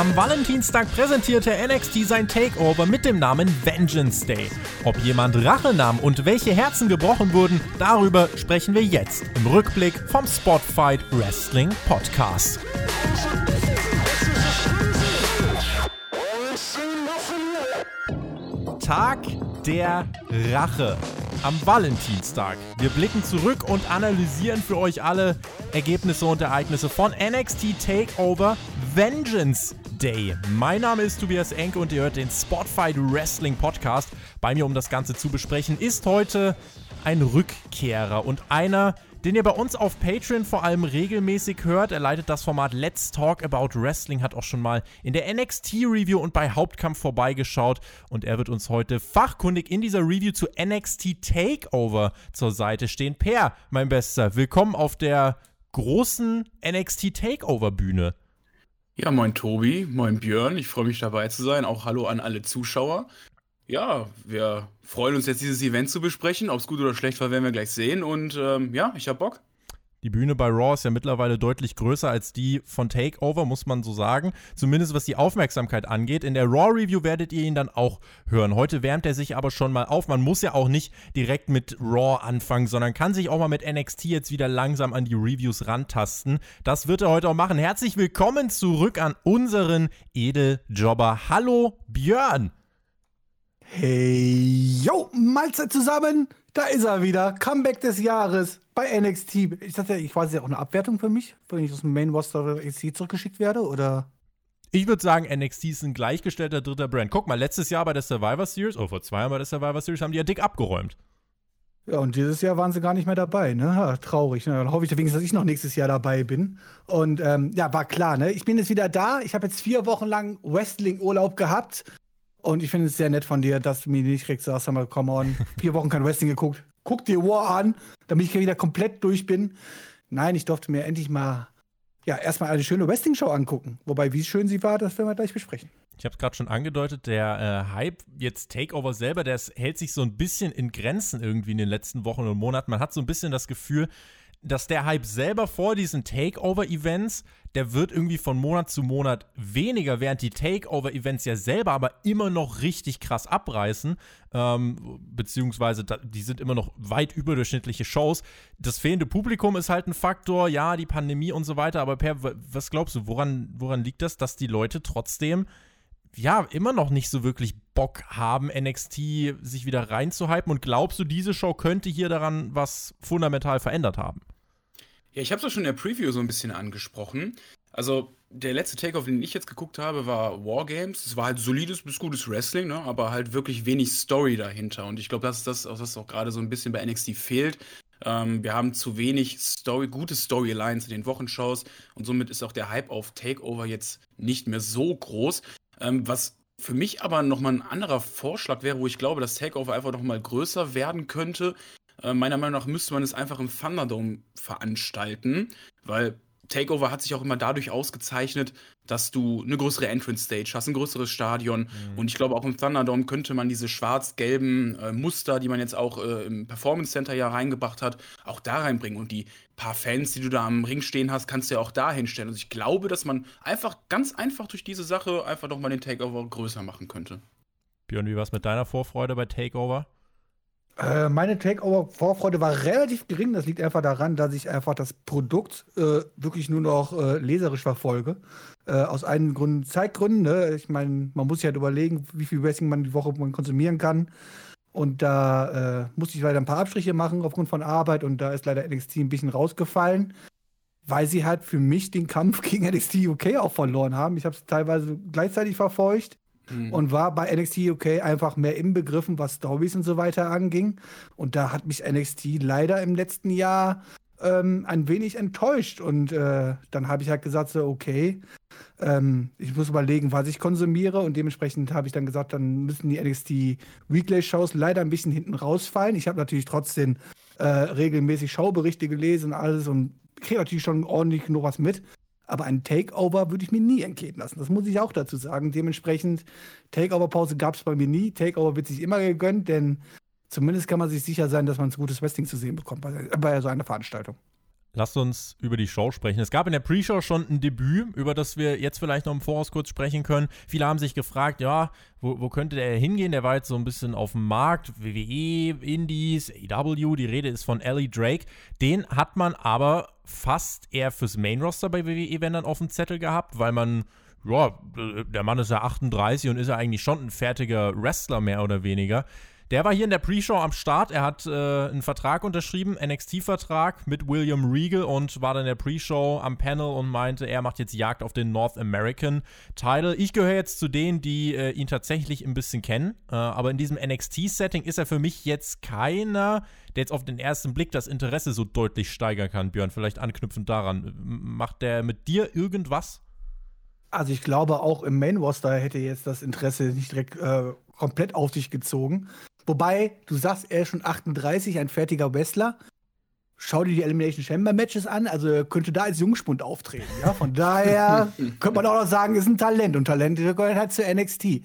Am Valentinstag präsentierte NXT sein Takeover mit dem Namen Vengeance Day. Ob jemand Rache nahm und welche Herzen gebrochen wurden, darüber sprechen wir jetzt im Rückblick vom Spotfight Wrestling Podcast. Tag der Rache am Valentinstag. Wir blicken zurück und analysieren für euch alle Ergebnisse und Ereignisse von NXT Takeover Vengeance Day. Mein Name ist Tobias Enke und ihr hört den Spotfight Wrestling Podcast. Bei mir, um das Ganze zu besprechen, ist heute ein Rückkehrer und einer, den ihr bei uns auf Patreon vor allem regelmäßig hört. Er leitet das Format Let's Talk About Wrestling, hat auch schon mal in der NXT Review und bei Hauptkampf vorbeigeschaut und er wird uns heute fachkundig in dieser Review zu NXT Takeover zur Seite stehen. Per, mein Bester, willkommen auf der großen NXT Takeover Bühne. Ja, moin Tobi, moin Björn, ich freue mich dabei zu sein. Auch hallo an alle Zuschauer. Ja, wir freuen uns jetzt, dieses Event zu besprechen. Ob es gut oder schlecht war, werden wir gleich sehen. Und ähm, ja, ich hab Bock. Die Bühne bei Raw ist ja mittlerweile deutlich größer als die von Takeover, muss man so sagen. Zumindest was die Aufmerksamkeit angeht. In der Raw-Review werdet ihr ihn dann auch hören. Heute wärmt er sich aber schon mal auf. Man muss ja auch nicht direkt mit Raw anfangen, sondern kann sich auch mal mit NXT jetzt wieder langsam an die Reviews rantasten. Das wird er heute auch machen. Herzlich willkommen zurück an unseren Edeljobber. Hallo Björn. Hey, yo, Mahlzeit zusammen. Da ist er wieder. Comeback des Jahres bei NXT. Ich dachte, ich weiß ja auch eine Abwertung für mich, wenn ich aus dem Main Roster NXT zurückgeschickt werde, oder? Ich würde sagen, NXT ist ein gleichgestellter dritter Brand. Guck mal, letztes Jahr bei der Survivor Series, oder vor zwei Jahren bei der Survivor Series, haben die ja dick abgeräumt. Ja, und dieses Jahr waren sie gar nicht mehr dabei, ne? Ja, traurig. Ne? Dann hoffe ich wenigstens, dass ich noch nächstes Jahr dabei bin. Und ähm, ja, war klar, ne? Ich bin jetzt wieder da. Ich habe jetzt vier Wochen lang Wrestling-Urlaub gehabt. Und ich finde es sehr nett von dir, dass du mir nicht direkt sagst, sag mal, come on, vier Wochen kein Wrestling geguckt. Guck dir War an, damit ich wieder komplett durch bin. Nein, ich durfte mir endlich mal, ja, erstmal eine schöne Wrestling-Show angucken. Wobei, wie schön sie war, das werden wir gleich besprechen. Ich habe es gerade schon angedeutet, der äh, Hype, jetzt Takeover selber, der hält sich so ein bisschen in Grenzen irgendwie in den letzten Wochen und Monaten. Man hat so ein bisschen das Gefühl, dass der Hype selber vor diesen Takeover-Events, der wird irgendwie von Monat zu Monat weniger, während die Takeover-Events ja selber aber immer noch richtig krass abreißen, ähm, beziehungsweise die sind immer noch weit überdurchschnittliche Shows. Das fehlende Publikum ist halt ein Faktor, ja, die Pandemie und so weiter, aber Per, was glaubst du, woran, woran liegt das, dass die Leute trotzdem ja, immer noch nicht so wirklich Bock haben, NXT sich wieder reinzuhypen. Und glaubst du, diese Show könnte hier daran was fundamental verändert haben? Ja, ich habe es auch schon in der Preview so ein bisschen angesprochen. Also, der letzte Takeoff, den ich jetzt geguckt habe, war Wargames. Es war halt solides bis gutes Wrestling, ne? aber halt wirklich wenig Story dahinter. Und ich glaube, das ist das, was auch gerade so ein bisschen bei NXT fehlt. Ähm, wir haben zu wenig Story, gute Storylines in den Wochenshows und somit ist auch der Hype auf Takeover jetzt nicht mehr so groß. Ähm, was für mich aber nochmal ein anderer Vorschlag wäre, wo ich glaube, dass Takeover einfach nochmal größer werden könnte. Äh, meiner Meinung nach müsste man es einfach im Thunderdome veranstalten, weil Takeover hat sich auch immer dadurch ausgezeichnet, dass du eine größere Entrance Stage hast, ein größeres Stadion. Mhm. Und ich glaube, auch im Thunderdome könnte man diese schwarz-gelben äh, Muster, die man jetzt auch äh, im Performance Center ja reingebracht hat, auch da reinbringen. Und die paar Fans, die du da am Ring stehen hast, kannst du ja auch da hinstellen. Also ich glaube, dass man einfach ganz einfach durch diese Sache einfach doch mal den Takeover größer machen könnte. Björn, wie war es mit deiner Vorfreude bei Takeover? Äh, meine Takeover-Vorfreude war relativ gering. Das liegt einfach daran, dass ich einfach das Produkt äh, wirklich nur noch äh, leserisch verfolge. Äh, aus einem Grund, Zeitgründen. Ne? Ich meine, man muss sich halt überlegen, wie viel Wrestling man die Woche konsumieren kann. Und da äh, musste ich leider ein paar Abstriche machen aufgrund von Arbeit und da ist leider NXT ein bisschen rausgefallen, weil sie halt für mich den Kampf gegen NXT UK auch verloren haben. Ich habe es teilweise gleichzeitig verfolgt mhm. und war bei NXT UK einfach mehr im Begriffen, was Stories und so weiter anging. Und da hat mich NXT leider im letzten Jahr ähm, ein wenig enttäuscht. Und äh, dann habe ich halt gesagt, so, okay, ähm, ich muss überlegen, was ich konsumiere. Und dementsprechend habe ich dann gesagt, dann müssen die NXT Weekly-Shows leider ein bisschen hinten rausfallen. Ich habe natürlich trotzdem äh, regelmäßig Schauberichte gelesen und alles und kriege natürlich schon ordentlich noch was mit. Aber ein Takeover würde ich mir nie entgehen lassen. Das muss ich auch dazu sagen. Dementsprechend, Takeover-Pause gab es bei mir nie. Takeover wird sich immer gegönnt, denn zumindest kann man sich sicher sein, dass man ein gutes Wrestling zu sehen bekommt bei, bei so einer Veranstaltung. Lasst uns über die Show sprechen. Es gab in der Pre-Show schon ein Debüt, über das wir jetzt vielleicht noch im Voraus kurz sprechen können. Viele haben sich gefragt, ja, wo, wo könnte der hingehen? Der war jetzt so ein bisschen auf dem Markt, WWE, Indies, AEW, die Rede ist von Ellie Drake. Den hat man aber fast eher fürs Main-Roster bei WWE, wenn dann auf dem Zettel gehabt, weil man ja, der Mann ist ja 38 und ist ja eigentlich schon ein fertiger Wrestler mehr oder weniger. Der war hier in der Pre-Show am Start. Er hat äh, einen Vertrag unterschrieben, NXT-Vertrag mit William Regal und war dann in der Pre-Show am Panel und meinte, er macht jetzt Jagd auf den North American Title. Ich gehöre jetzt zu denen, die äh, ihn tatsächlich ein bisschen kennen. Äh, aber in diesem NXT-Setting ist er für mich jetzt keiner, der jetzt auf den ersten Blick das Interesse so deutlich steigern kann, Björn. Vielleicht anknüpfend daran. Macht der mit dir irgendwas? Also ich glaube, auch im Main Roster hätte jetzt das Interesse nicht direkt äh, komplett auf sich gezogen. Wobei, du sagst, er ist schon 38, ein fertiger Wrestler. Schau dir die Elimination Chamber Matches an, also er könnte da als Jungspund auftreten. Ja? Von daher könnte man auch noch sagen, ist ein Talent und Talent gehört halt zu NXT.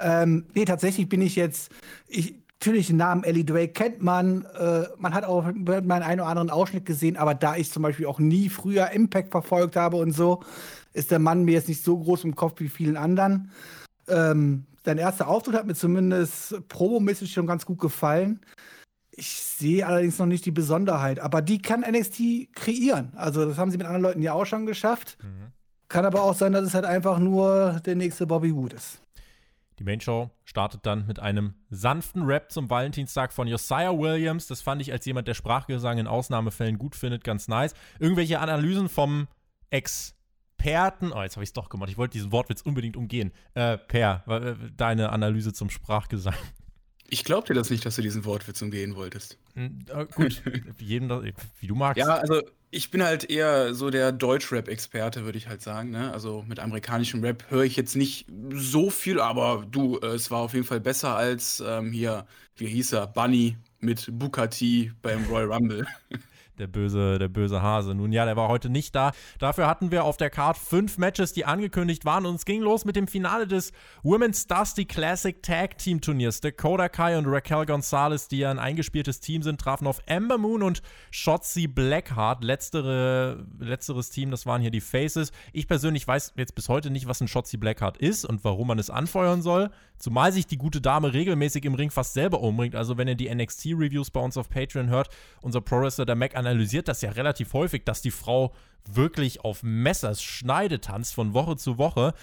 Ähm, nee, tatsächlich bin ich jetzt, ich, natürlich den Namen Ellie Drake kennt man, äh, man hat auch meinen einen oder anderen Ausschnitt gesehen, aber da ich zum Beispiel auch nie früher Impact verfolgt habe und so, ist der Mann mir jetzt nicht so groß im Kopf wie vielen anderen. Ähm, Dein erster Auftritt hat mir zumindest promomäßig schon ganz gut gefallen. Ich sehe allerdings noch nicht die Besonderheit, aber die kann NXT kreieren. Also, das haben sie mit anderen Leuten ja auch schon geschafft. Mhm. Kann aber auch sein, dass es halt einfach nur der nächste Bobby Wood ist. Die Main Show startet dann mit einem sanften Rap zum Valentinstag von Josiah Williams. Das fand ich als jemand, der Sprachgesang in Ausnahmefällen gut findet, ganz nice. Irgendwelche Analysen vom Ex- Experten, oh, jetzt habe ich es doch gemacht, ich wollte diesen Wortwitz unbedingt umgehen. Äh, per, äh, deine Analyse zum Sprachgesang. Ich glaube dir das nicht, dass du diesen Wortwitz umgehen wolltest. Hm, äh, gut, jedem, wie du magst. Ja, also ich bin halt eher so der Deutsch-Rap-Experte, würde ich halt sagen. Ne? Also mit amerikanischem Rap höre ich jetzt nicht so viel, aber du, äh, es war auf jeden Fall besser als ähm, hier, wie hieß er, Bunny mit Bukati beim Royal Rumble. der böse, der böse Hase. Nun ja, der war heute nicht da. Dafür hatten wir auf der Card fünf Matches, die angekündigt waren. Und es ging los mit dem Finale des Women's Dusty Classic Tag Team Turniers. Dakota Kai und Raquel Gonzalez, die ja ein eingespieltes Team sind, trafen auf Ember Moon und Shotzi Blackheart. Letztere, letzteres Team, das waren hier die Faces. Ich persönlich weiß jetzt bis heute nicht, was ein Shotzi Blackheart ist und warum man es anfeuern soll. Zumal sich die gute Dame regelmäßig im Ring fast selber umbringt. Also wenn ihr die NXT-Reviews bei uns auf Patreon hört, unser Pro-Wrestler, der Mac analysiert das ja relativ häufig, dass die Frau wirklich auf Messers Schneide tanzt von Woche zu Woche.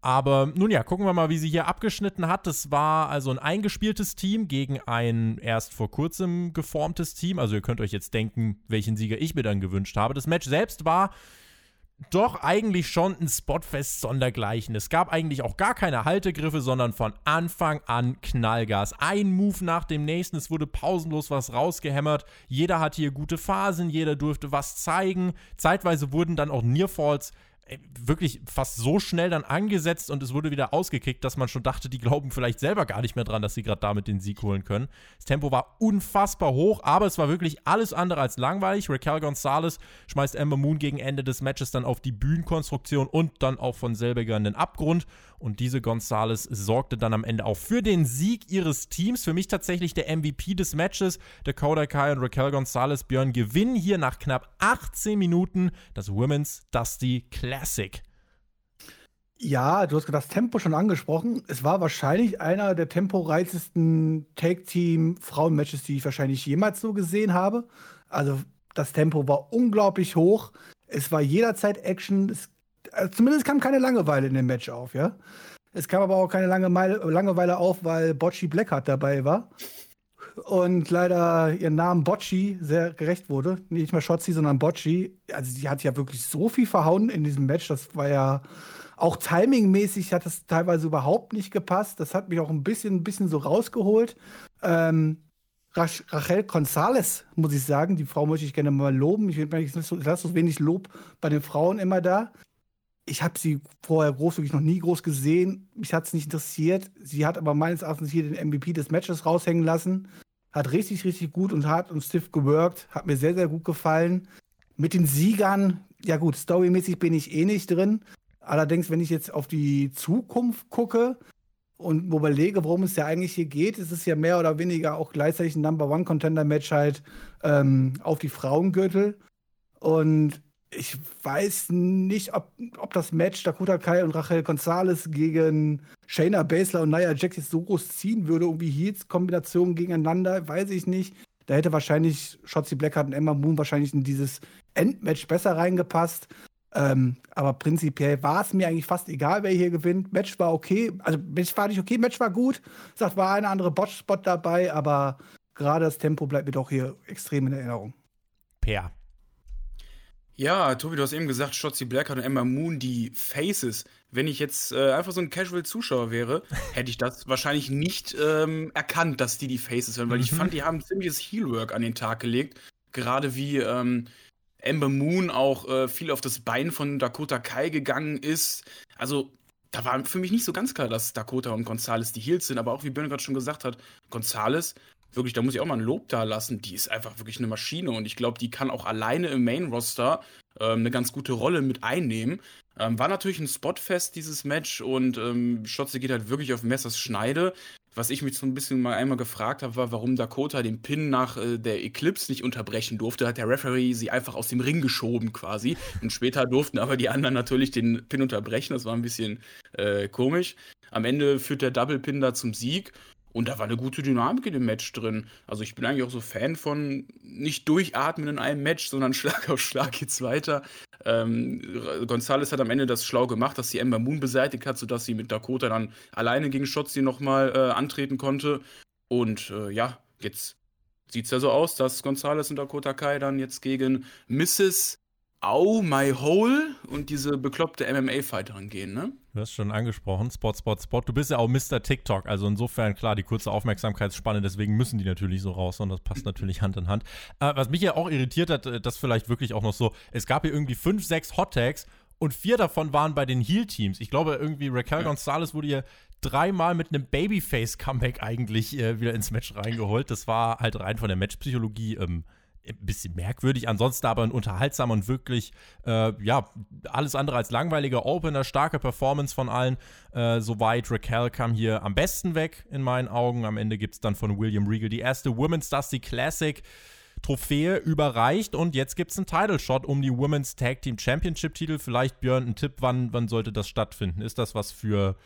Aber nun ja, gucken wir mal, wie sie hier abgeschnitten hat. Das war also ein eingespieltes Team gegen ein erst vor kurzem geformtes Team. Also ihr könnt euch jetzt denken, welchen Sieger ich mir dann gewünscht habe. Das Match selbst war doch eigentlich schon ein Spotfest sondergleichen. Es gab eigentlich auch gar keine Haltegriffe, sondern von Anfang an Knallgas. Ein Move nach dem nächsten, es wurde pausenlos was rausgehämmert. Jeder hatte hier gute Phasen, jeder durfte was zeigen. Zeitweise wurden dann auch Nearfalls wirklich fast so schnell dann angesetzt und es wurde wieder ausgekickt, dass man schon dachte, die glauben vielleicht selber gar nicht mehr dran, dass sie gerade damit den Sieg holen können. Das Tempo war unfassbar hoch, aber es war wirklich alles andere als langweilig. Raquel Gonzalez schmeißt Ember Moon gegen Ende des Matches dann auf die Bühnenkonstruktion und dann auch von selbiger in den Abgrund. Und diese Gonzalez sorgte dann am Ende auch für den Sieg ihres Teams. Für mich tatsächlich der MVP des Matches. Dakota Kai und Raquel Gonzalez Björn gewinnen hier nach knapp 18 Minuten das Women's Dusty Classic. Ja, du hast das Tempo schon angesprochen. Es war wahrscheinlich einer der temporeichsten Tag-Team-Frauen-Matches, die ich wahrscheinlich jemals so gesehen habe. Also das Tempo war unglaublich hoch. Es war jederzeit Action. Es, zumindest kam keine Langeweile in dem Match auf, ja. Es kam aber auch keine Langeweile auf, weil Bocci Blackheart dabei war und leider ihren Namen Bocci sehr gerecht wurde. Nicht mehr Schotzi, sondern Bocci. Also sie hat ja wirklich so viel verhauen in diesem Match. Das war ja auch timingmäßig hat das teilweise überhaupt nicht gepasst. Das hat mich auch ein bisschen, ein bisschen so rausgeholt. Ähm, Rachel González, muss ich sagen, die Frau möchte ich gerne mal loben. Ich, ich lasse so wenig Lob bei den Frauen immer da. Ich habe sie vorher groß, wirklich noch nie groß gesehen. Mich hat es nicht interessiert. Sie hat aber meines Erachtens hier den MVP des Matches raushängen lassen. Hat richtig, richtig gut und hart und stiff geworkt. Hat mir sehr, sehr gut gefallen. Mit den Siegern, ja gut, storymäßig bin ich eh nicht drin. Allerdings, wenn ich jetzt auf die Zukunft gucke und überlege, worum es ja eigentlich hier geht, ist es ja mehr oder weniger auch gleichzeitig ein Number One Contender Match halt ähm, auf die Frauengürtel. Und ich weiß nicht, ob, ob das Match Dakota Kai und Rachel Gonzalez gegen Shayna Baszler und Nia Jax jetzt so groß ziehen würde, irgendwie Heats-Kombinationen gegeneinander, weiß ich nicht. Da hätte wahrscheinlich Shotzi Blackheart und Emma Moon wahrscheinlich in dieses Endmatch besser reingepasst. Ähm, aber prinzipiell war es mir eigentlich fast egal, wer hier gewinnt. Match war okay. Also, Match war nicht okay, Match war gut. Sagt, war eine andere Botch-Spot dabei, aber gerade das Tempo bleibt mir doch hier extrem in Erinnerung. Per. Ja, Tobi, du hast eben gesagt, Shotzi Blackheart und Emma Moon, die Faces. Wenn ich jetzt äh, einfach so ein Casual-Zuschauer wäre, hätte ich das wahrscheinlich nicht ähm, erkannt, dass die die Faces sind, weil mhm. ich fand, die haben ziemliches Heelwork an den Tag gelegt. Gerade wie ähm, Ember Moon auch äh, viel auf das Bein von Dakota Kai gegangen ist. Also, da war für mich nicht so ganz klar, dass Dakota und Gonzales die Heels sind, aber auch wie Björn gerade schon gesagt hat, Gonzales wirklich, da muss ich auch mal ein Lob da lassen. Die ist einfach wirklich eine Maschine und ich glaube, die kann auch alleine im Main-Roster ähm, eine ganz gute Rolle mit einnehmen. Ähm, war natürlich ein Spotfest, dieses Match und ähm, Schotze geht halt wirklich auf Messers Schneide. Was ich mich so ein bisschen mal einmal gefragt habe, war, warum Dakota den Pin nach äh, der Eclipse nicht unterbrechen durfte. Hat der Referee sie einfach aus dem Ring geschoben quasi. Und später durften aber die anderen natürlich den Pin unterbrechen. Das war ein bisschen äh, komisch. Am Ende führt der Double Pin da zum Sieg. Und da war eine gute Dynamik in dem Match drin. Also ich bin eigentlich auch so Fan von nicht durchatmen in einem Match, sondern Schlag auf Schlag geht's weiter. Ähm, Gonzalez hat am Ende das schlau gemacht, dass sie Ember Moon beseitigt hat, sodass sie mit Dakota dann alleine gegen Shotzi nochmal äh, antreten konnte. Und äh, ja, jetzt sieht es ja so aus, dass Gonzalez und Dakota Kai dann jetzt gegen Mrs. Au My Hole und diese bekloppte MMA-Fighterin gehen, ne? Du hast schon angesprochen, Spot, Spot, Spot. Du bist ja auch Mr. TikTok, also insofern klar, die kurze Aufmerksamkeitsspanne, deswegen müssen die natürlich so raus und das passt natürlich Hand in Hand. Äh, was mich ja auch irritiert hat, äh, das vielleicht wirklich auch noch so, es gab hier irgendwie fünf, sechs Hot Tags und vier davon waren bei den Heal-Teams. Ich glaube, irgendwie Raquel ja. Gonzalez wurde hier dreimal mit einem Babyface-Comeback eigentlich äh, wieder ins Match reingeholt. Das war halt rein von der Matchpsychologie ähm, ein bisschen merkwürdig, ansonsten aber ein unterhaltsamer und wirklich, äh, ja, alles andere als langweiliger Opener, starke Performance von allen. Äh, soweit Raquel kam hier am besten weg, in meinen Augen. Am Ende gibt es dann von William Regal die erste Women's Dusty Classic. Trophäe überreicht und jetzt gibt es einen Title Shot um die Women's Tag Team Championship Titel. Vielleicht Björn, ein Tipp, wann, wann sollte das stattfinden? Ist das was für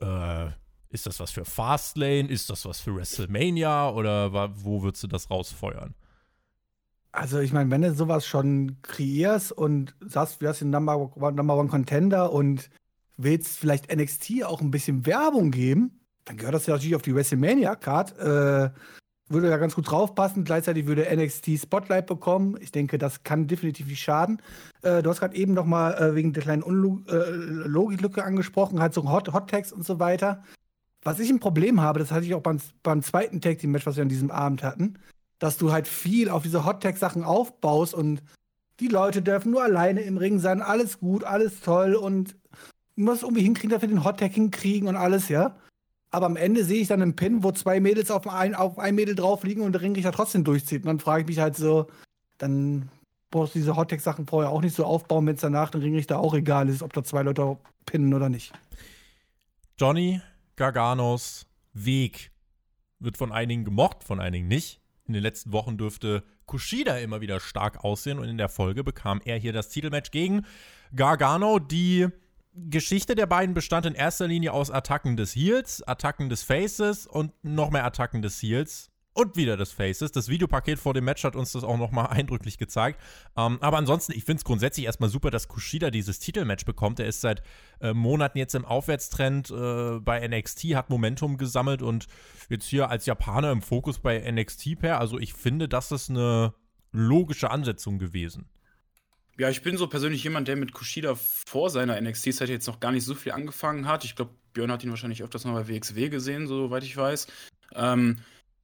äh, ist das was für Fastlane? Ist das was für WrestleMania? Oder wo würdest du das rausfeuern? Also ich meine, wenn du sowas schon kreierst und sagst, du hast den Number One, Number One Contender und willst vielleicht NXT auch ein bisschen Werbung geben, dann gehört das ja natürlich auf die WrestleMania-Card. Äh, würde da ganz gut draufpassen. Gleichzeitig würde NXT Spotlight bekommen. Ich denke, das kann definitiv nicht schaden. Äh, du hast gerade eben noch mal äh, wegen der kleinen Unlog äh, Logiklücke angesprochen, halt so Hot, Hot Tags und so weiter. Was ich ein Problem habe, das hatte ich auch beim, beim zweiten Tag Team Match, was wir an diesem Abend hatten dass du halt viel auf diese Hot-Tag-Sachen aufbaust und die Leute dürfen nur alleine im Ring sein, alles gut, alles toll und du musst irgendwie hinkriegen, dass wir den Hot-Tag hinkriegen und alles, ja. Aber am Ende sehe ich dann einen Pin, wo zwei Mädels auf ein, auf ein Mädel drauf liegen und der Ringrichter trotzdem durchzieht. Und dann frage ich mich halt so, dann brauchst du diese Hot-Tag-Sachen vorher auch nicht so aufbauen, wenn es danach dem Ringrichter auch egal ist, ob da zwei Leute pinnen oder nicht. Johnny Garganos Weg wird von einigen gemocht, von einigen nicht. In den letzten Wochen dürfte Kushida immer wieder stark aussehen und in der Folge bekam er hier das Titelmatch gegen Gargano. Die Geschichte der beiden bestand in erster Linie aus Attacken des Heels, Attacken des Faces und noch mehr Attacken des Heels und wieder des Faces. Das Videopaket vor dem Match hat uns das auch nochmal eindrücklich gezeigt. Ähm, aber ansonsten, ich finde es grundsätzlich erstmal super, dass Kushida dieses Titelmatch bekommt. Er ist seit äh, Monaten jetzt im Aufwärtstrend äh, bei NXT, hat Momentum gesammelt und jetzt hier als Japaner im Fokus bei NXT per. Also ich finde, das ist eine logische Ansetzung gewesen. Ja, ich bin so persönlich jemand, der mit Kushida vor seiner NXT-Zeit jetzt noch gar nicht so viel angefangen hat. Ich glaube, Björn hat ihn wahrscheinlich öfters mal bei WXW gesehen, soweit ich weiß. Ähm,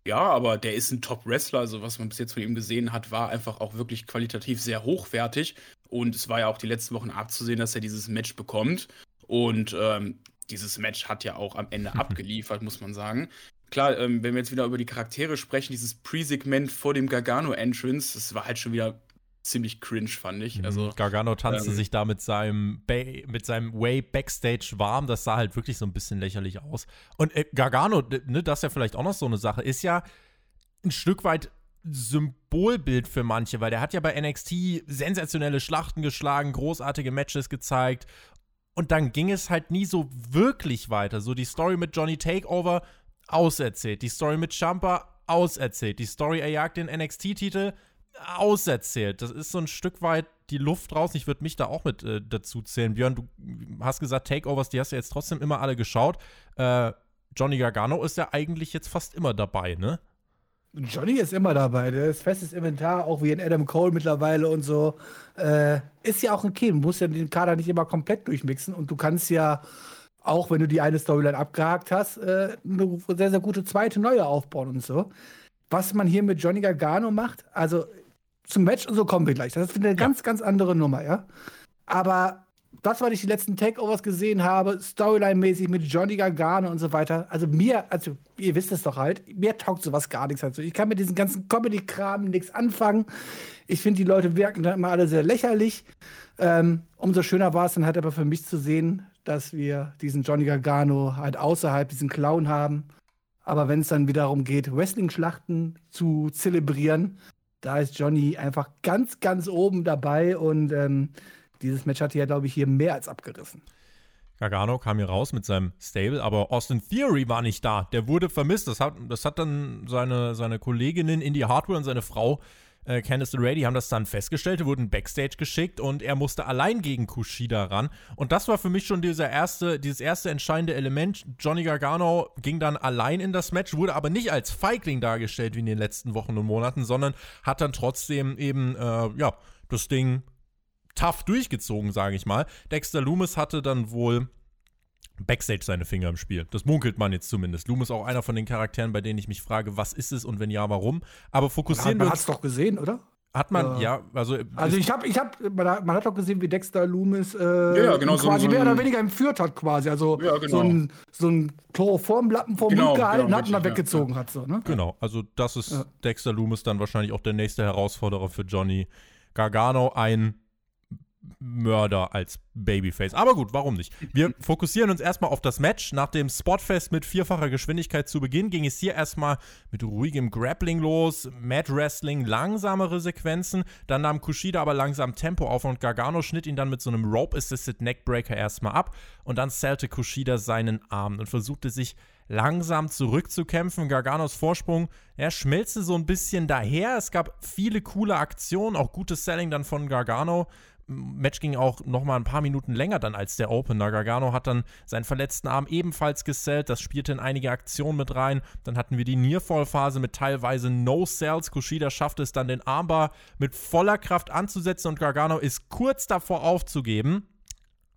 ja, aber der ist ein Top-Wrestler. Also, was man bis jetzt von ihm gesehen hat, war einfach auch wirklich qualitativ sehr hochwertig. Und es war ja auch die letzten Wochen abzusehen, dass er dieses Match bekommt. Und ähm, dieses Match hat ja auch am Ende abgeliefert, muss man sagen. Klar, ähm, wenn wir jetzt wieder über die Charaktere sprechen, dieses Pre-Segment vor dem Gargano-Entrance, das war halt schon wieder ziemlich cringe, fand ich. Also, mhm. Gargano tanzte ähm, sich da mit seinem, ba mit seinem Way Backstage warm. Das sah halt wirklich so ein bisschen lächerlich aus. Und äh, Gargano, ne, das ist ja vielleicht auch noch so eine Sache, ist ja ein Stück weit Symbolbild für manche, weil der hat ja bei NXT sensationelle Schlachten geschlagen, großartige Matches gezeigt. Und dann ging es halt nie so wirklich weiter. So die Story mit Johnny Takeover auserzählt, die Story mit Champa auserzählt, die Story, er jagt den NXT-Titel auserzählt. Das ist so ein Stück weit die Luft raus. Ich würde mich da auch mit äh, dazu zählen. Björn, du hast gesagt, Takeovers, die hast du jetzt trotzdem immer alle geschaut. Äh, Johnny Gargano ist ja eigentlich jetzt fast immer dabei, ne? Johnny ist immer dabei, der ist festes Inventar, auch wie in Adam Cole mittlerweile und so. Äh, ist ja auch okay, du musst ja den Kader nicht immer komplett durchmixen und du kannst ja, auch wenn du die eine Storyline abgehakt hast, äh, eine sehr, sehr gute zweite neue aufbauen und so. Was man hier mit Johnny Gargano macht, also zum Match und so kommen wir gleich. Das ist eine ja. ganz, ganz andere Nummer, ja. Aber das, was ich die letzten Takeovers gesehen habe, Storyline-mäßig mit Johnny Gargano und so weiter, also mir, also ihr wisst es doch halt, mir taugt sowas gar nichts dazu. Ich kann mit diesem ganzen Comedy-Kram nichts anfangen. Ich finde, die Leute wirken dann immer alle sehr lächerlich. Ähm, umso schöner war es dann halt aber für mich zu sehen, dass wir diesen Johnny Gargano halt außerhalb diesen Clown haben. Aber wenn es dann wiederum geht, Wrestling-Schlachten zu zelebrieren, da ist Johnny einfach ganz, ganz oben dabei und ähm, dieses Match hat ja, glaube ich, hier mehr als abgerissen. Gargano kam hier raus mit seinem Stable, aber Austin Theory war nicht da. Der wurde vermisst. Das hat, das hat dann seine, seine Kolleginnen Indie Hardware und seine Frau äh, Candice LeRae, die haben das dann festgestellt, wurden Backstage geschickt und er musste allein gegen Kushida ran. Und das war für mich schon dieser erste, dieses erste entscheidende Element. Johnny Gargano ging dann allein in das Match, wurde aber nicht als Feigling dargestellt wie in den letzten Wochen und Monaten, sondern hat dann trotzdem eben, äh, ja, das Ding tough durchgezogen, sage ich mal. Dexter Loomis hatte dann wohl Backstage seine Finger im Spiel. Das munkelt man jetzt zumindest. Loomis auch einer von den Charakteren, bei denen ich mich frage, was ist es und wenn ja, warum. Aber fokussieren man wir. Man hat es doch gesehen, oder? Hat man, äh, ja, also. Also ich habe, ich habe, man, hat, doch gesehen, wie Dexter Loomis äh, ja, ja, genau, quasi so, mehr oder weniger entführt hat, quasi. Also ja, genau. so ein, so ein Chloroformlappen vom genau, Mund gehalten genau, hat und dann weggezogen hat. So, ne? Genau, also das ist Dexter Loomis dann wahrscheinlich auch der nächste Herausforderer für Johnny Gargano. Ein Mörder als Babyface. Aber gut, warum nicht? Wir fokussieren uns erstmal auf das Match. Nach dem Spotfest mit vierfacher Geschwindigkeit zu Beginn ging es hier erstmal mit ruhigem Grappling los, Mad Wrestling, langsamere Sequenzen. Dann nahm Kushida aber langsam Tempo auf und Gargano schnitt ihn dann mit so einem Rope-Assisted Neckbreaker erstmal ab. Und dann zählte Kushida seinen Arm und versuchte sich langsam zurückzukämpfen. Garganos Vorsprung, er schmelzte so ein bisschen daher. Es gab viele coole Aktionen, auch gutes Selling dann von Gargano. Match ging auch noch mal ein paar Minuten länger dann als der Opener. Gargano hat dann seinen verletzten Arm ebenfalls gesellt. Das spielte in einige Aktionen mit rein. Dann hatten wir die Nearfall-Phase mit teilweise No-Cells. Kushida schaffte es dann, den Armbar mit voller Kraft anzusetzen und Gargano ist kurz davor aufzugeben.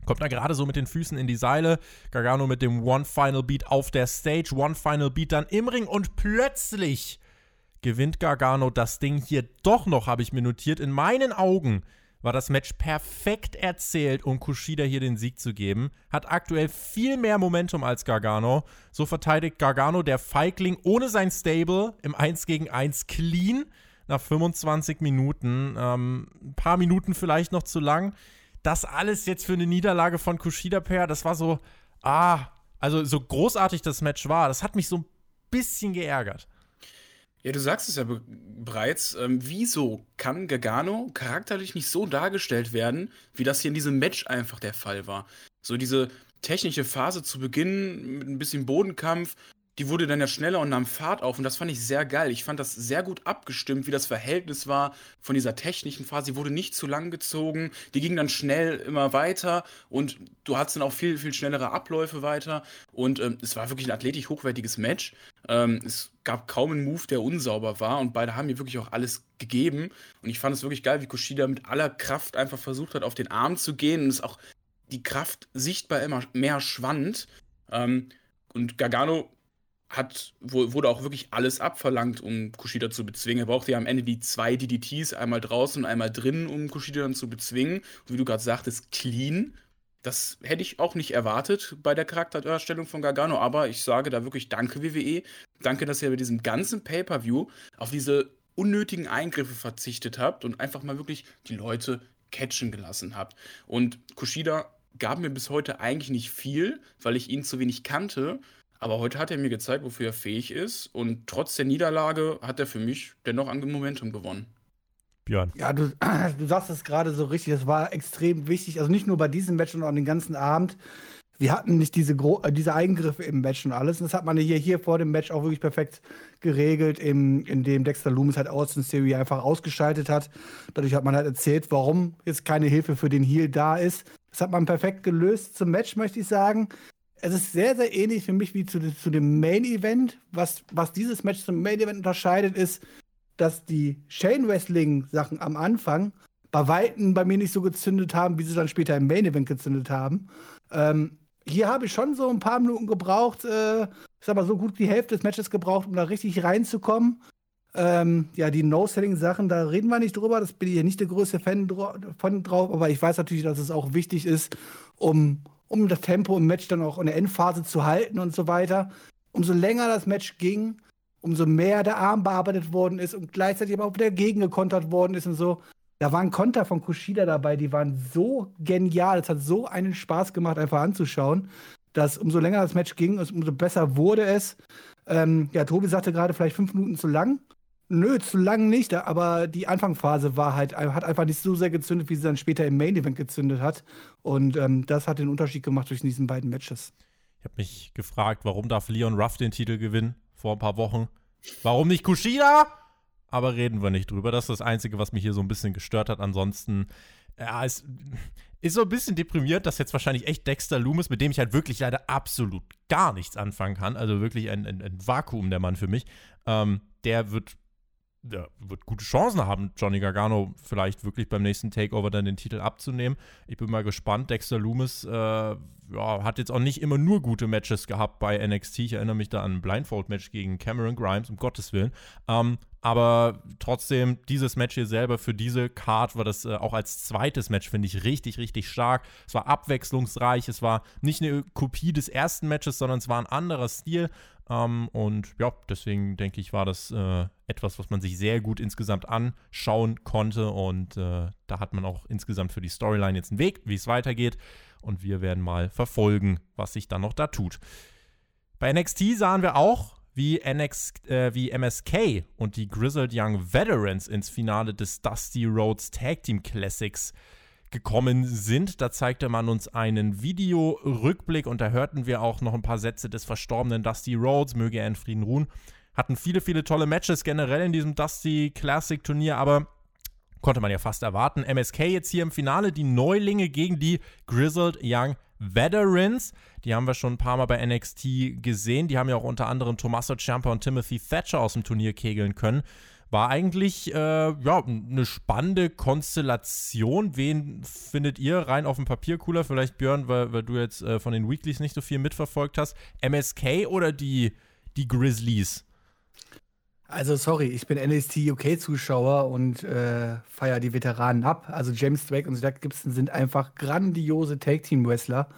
Kommt da gerade so mit den Füßen in die Seile. Gargano mit dem One Final Beat auf der Stage. One Final Beat dann im Ring und plötzlich gewinnt Gargano das Ding hier doch noch, habe ich mir notiert. In meinen Augen war das Match perfekt erzählt, um Kushida hier den Sieg zu geben. Hat aktuell viel mehr Momentum als Gargano. So verteidigt Gargano, der Feigling, ohne sein Stable im 1 gegen 1 clean nach 25 Minuten. Ähm, ein paar Minuten vielleicht noch zu lang. Das alles jetzt für eine Niederlage von Kushida Pair, das war so, ah, also so großartig das Match war, das hat mich so ein bisschen geärgert. Ja, du sagst es ja be bereits. Ähm, wieso kann Gargano charakterlich nicht so dargestellt werden, wie das hier in diesem Match einfach der Fall war? So diese technische Phase zu Beginn mit ein bisschen Bodenkampf, die wurde dann ja schneller und nahm Fahrt auf und das fand ich sehr geil. Ich fand das sehr gut abgestimmt, wie das Verhältnis war von dieser technischen Phase. Die wurde nicht zu lang gezogen, die ging dann schnell immer weiter und du hattest dann auch viel, viel schnellere Abläufe weiter und ähm, es war wirklich ein athletisch hochwertiges Match. Ähm, es gab kaum einen Move, der unsauber war und beide haben mir wirklich auch alles gegeben und ich fand es wirklich geil, wie Kushida mit aller Kraft einfach versucht hat, auf den Arm zu gehen und es auch die Kraft sichtbar immer mehr schwand. Ähm, und Gargano hat, wurde auch wirklich alles abverlangt, um Kushida zu bezwingen. Er brauchte ja am Ende die zwei DDTs, einmal draußen und einmal drinnen, um Kushida dann zu bezwingen. Und wie du gerade sagtest, clean. Das hätte ich auch nicht erwartet bei der Charakterdarstellung von Gargano, aber ich sage da wirklich Danke, WWE. Danke, dass ihr bei diesem ganzen Pay-Per-View auf diese unnötigen Eingriffe verzichtet habt und einfach mal wirklich die Leute catchen gelassen habt. Und Kushida gab mir bis heute eigentlich nicht viel, weil ich ihn zu wenig kannte. Aber heute hat er mir gezeigt, wofür er fähig ist. Und trotz der Niederlage hat er für mich dennoch an Momentum gewonnen. Björn. Ja, du, du sagst es gerade so richtig. Das war extrem wichtig. Also nicht nur bei diesem Match, sondern auch den ganzen Abend. Wir hatten nicht diese, Gro äh, diese Eingriffe im Match und alles. Und das hat man hier, hier vor dem Match auch wirklich perfekt geregelt, in, indem Dexter Loomis halt Austin Theory einfach ausgeschaltet hat. Dadurch hat man halt erzählt, warum jetzt keine Hilfe für den Heal da ist. Das hat man perfekt gelöst zum Match, möchte ich sagen. Es ist sehr, sehr ähnlich für mich wie zu, zu dem Main Event. Was, was dieses Match zum Main Event unterscheidet, ist, dass die Chain Wrestling Sachen am Anfang bei Weitem bei mir nicht so gezündet haben, wie sie dann später im Main Event gezündet haben. Ähm, hier habe ich schon so ein paar Minuten gebraucht, äh, sag mal so gut die Hälfte des Matches gebraucht, um da richtig reinzukommen. Ähm, ja, die No-Selling-Sachen, da reden wir nicht drüber. Das bin ich ja nicht der größte Fan dra von drauf, aber ich weiß natürlich, dass es auch wichtig ist, um, um das Tempo im Match dann auch in der Endphase zu halten und so weiter. Umso länger das Match ging, umso mehr der Arm bearbeitet worden ist und gleichzeitig aber auch wieder gegengekontert worden ist und so. Da waren Konter von Kushida dabei, die waren so genial. Es hat so einen Spaß gemacht, einfach anzuschauen, dass umso länger das Match ging, umso besser wurde es. Ähm, ja, Tobi sagte gerade vielleicht fünf Minuten zu lang. Nö, zu lang nicht, aber die Anfangsphase war halt, hat einfach nicht so sehr gezündet, wie sie dann später im Main Event gezündet hat. Und ähm, das hat den Unterschied gemacht zwischen diesen beiden Matches. Ich habe mich gefragt, warum darf Leon Ruff den Titel gewinnen? vor ein paar Wochen. Warum nicht Kushida? Aber reden wir nicht drüber. Das ist das Einzige, was mich hier so ein bisschen gestört hat. Ansonsten, ja, es ist so ein bisschen deprimiert, dass jetzt wahrscheinlich echt Dexter Loomis, mit dem ich halt wirklich leider absolut gar nichts anfangen kann, also wirklich ein, ein, ein Vakuum der Mann für mich, ähm, der wird ja, wird gute Chancen haben, Johnny Gargano vielleicht wirklich beim nächsten Takeover dann den Titel abzunehmen. Ich bin mal gespannt. Dexter Loomis äh, ja, hat jetzt auch nicht immer nur gute Matches gehabt bei NXT. Ich erinnere mich da an ein Blindfold-Match gegen Cameron Grimes, um Gottes Willen. Ähm, aber trotzdem, dieses Match hier selber für diese Card war das äh, auch als zweites Match, finde ich, richtig, richtig stark. Es war abwechslungsreich. Es war nicht eine Kopie des ersten Matches, sondern es war ein anderer Stil. Ähm, und ja, deswegen denke ich, war das äh, etwas, was man sich sehr gut insgesamt anschauen konnte. Und äh, da hat man auch insgesamt für die Storyline jetzt einen Weg, wie es weitergeht. Und wir werden mal verfolgen, was sich dann noch da tut. Bei NXT sahen wir auch, wie, NX, äh, wie MSK und die Grizzled Young Veterans ins Finale des Dusty Rhodes Tag Team Classics gekommen sind. Da zeigte man uns einen Videorückblick und da hörten wir auch noch ein paar Sätze des verstorbenen Dusty Rhodes, möge er in Frieden ruhen. Hatten viele, viele tolle Matches generell in diesem Dusty Classic Turnier, aber konnte man ja fast erwarten. MSK jetzt hier im Finale, die Neulinge gegen die Grizzled Young Veterans. Die haben wir schon ein paar Mal bei NXT gesehen. Die haben ja auch unter anderem Tommaso Ciampa und Timothy Thatcher aus dem Turnier kegeln können. War eigentlich äh, ja, eine spannende Konstellation. Wen findet ihr rein auf dem Papier cooler? Vielleicht Björn, weil, weil du jetzt äh, von den Weeklies nicht so viel mitverfolgt hast. MSK oder die, die Grizzlies? Also sorry, ich bin NXT UK-Zuschauer und äh, feiere die Veteranen ab. Also James Drake und Zach Gibson sind einfach grandiose Tag-Team-Wrestler.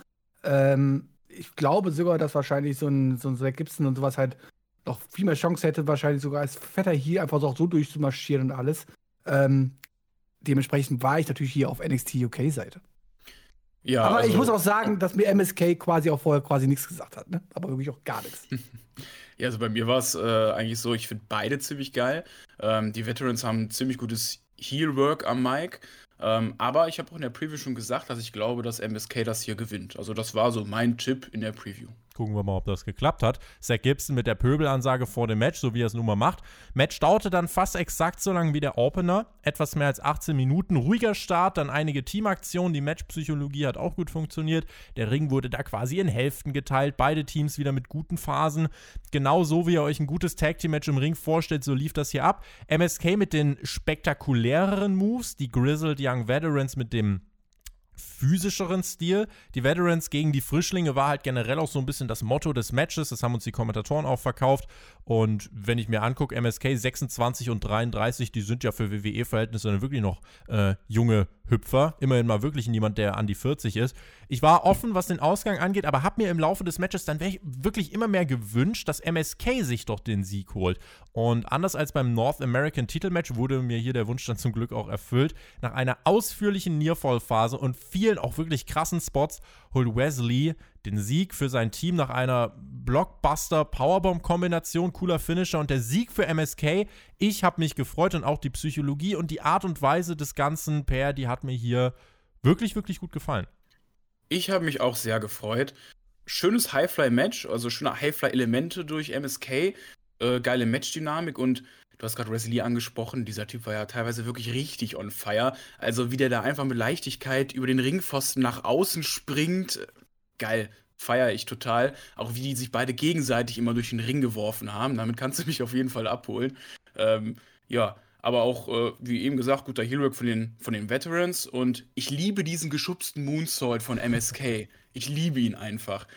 Ähm, ich glaube sogar, dass wahrscheinlich so ein, so ein Zach Gibson und sowas halt noch viel mehr Chance hätte, wahrscheinlich sogar als Vetter hier einfach so, so durchzumarschieren und alles. Ähm, dementsprechend war ich natürlich hier auf NXT UK-Seite. Ja, aber also, ich muss auch sagen, dass mir MSK quasi auch vorher quasi nichts gesagt hat, ne? Aber wirklich auch gar nichts. Ja, also bei mir war es äh, eigentlich so, ich finde beide ziemlich geil. Ähm, die Veterans haben ziemlich gutes Heel-Work am Mic. Ähm, aber ich habe auch in der Preview schon gesagt, dass ich glaube, dass MSK das hier gewinnt. Also das war so mein Tipp in der Preview. Gucken wir mal, ob das geklappt hat. Zach Gibson mit der Pöbelansage vor dem Match, so wie er es nun mal macht. Match dauerte dann fast exakt so lange wie der Opener. Etwas mehr als 18 Minuten. Ruhiger Start, dann einige Teamaktionen. Die Matchpsychologie hat auch gut funktioniert. Der Ring wurde da quasi in Hälften geteilt. Beide Teams wieder mit guten Phasen. Genau so, wie ihr euch ein gutes Tag Team Match im Ring vorstellt, so lief das hier ab. MSK mit den spektakuläreren Moves. Die Grizzled Young Veterans mit dem physischeren Stil. Die Veterans gegen die Frischlinge war halt generell auch so ein bisschen das Motto des Matches. Das haben uns die Kommentatoren auch verkauft. Und wenn ich mir angucke, MSK 26 und 33, die sind ja für WWE-Verhältnisse dann wirklich noch äh, junge Hüpfer. Immerhin mal wirklich niemand, der an die 40 ist. Ich war offen, was den Ausgang angeht, aber habe mir im Laufe des Matches dann wirklich immer mehr gewünscht, dass MSK sich doch den Sieg holt. Und anders als beim North American Titelmatch wurde mir hier der Wunsch dann zum Glück auch erfüllt. Nach einer ausführlichen Nearfall-Phase und vielen auch wirklich krassen Spots holt Wesley den Sieg für sein Team nach einer Blockbuster-Powerbomb-Kombination, cooler Finisher und der Sieg für MSK. Ich habe mich gefreut und auch die Psychologie und die Art und Weise des ganzen Pair, die hat mir hier wirklich, wirklich gut gefallen. Ich habe mich auch sehr gefreut. Schönes Highfly-Match, also schöne Highfly-Elemente durch MSK, äh, geile Matchdynamik und du hast gerade Wesley angesprochen, dieser Typ war ja teilweise wirklich richtig on fire. Also wie der da einfach mit Leichtigkeit über den Ringpfosten nach außen springt, geil feiere ich total. Auch wie die sich beide gegenseitig immer durch den Ring geworfen haben. Damit kannst du mich auf jeden Fall abholen. Ähm, ja, aber auch, äh, wie eben gesagt, guter Heroic von den, von den Veterans. Und ich liebe diesen geschubsten Moonsault von MSK. Ich liebe ihn einfach.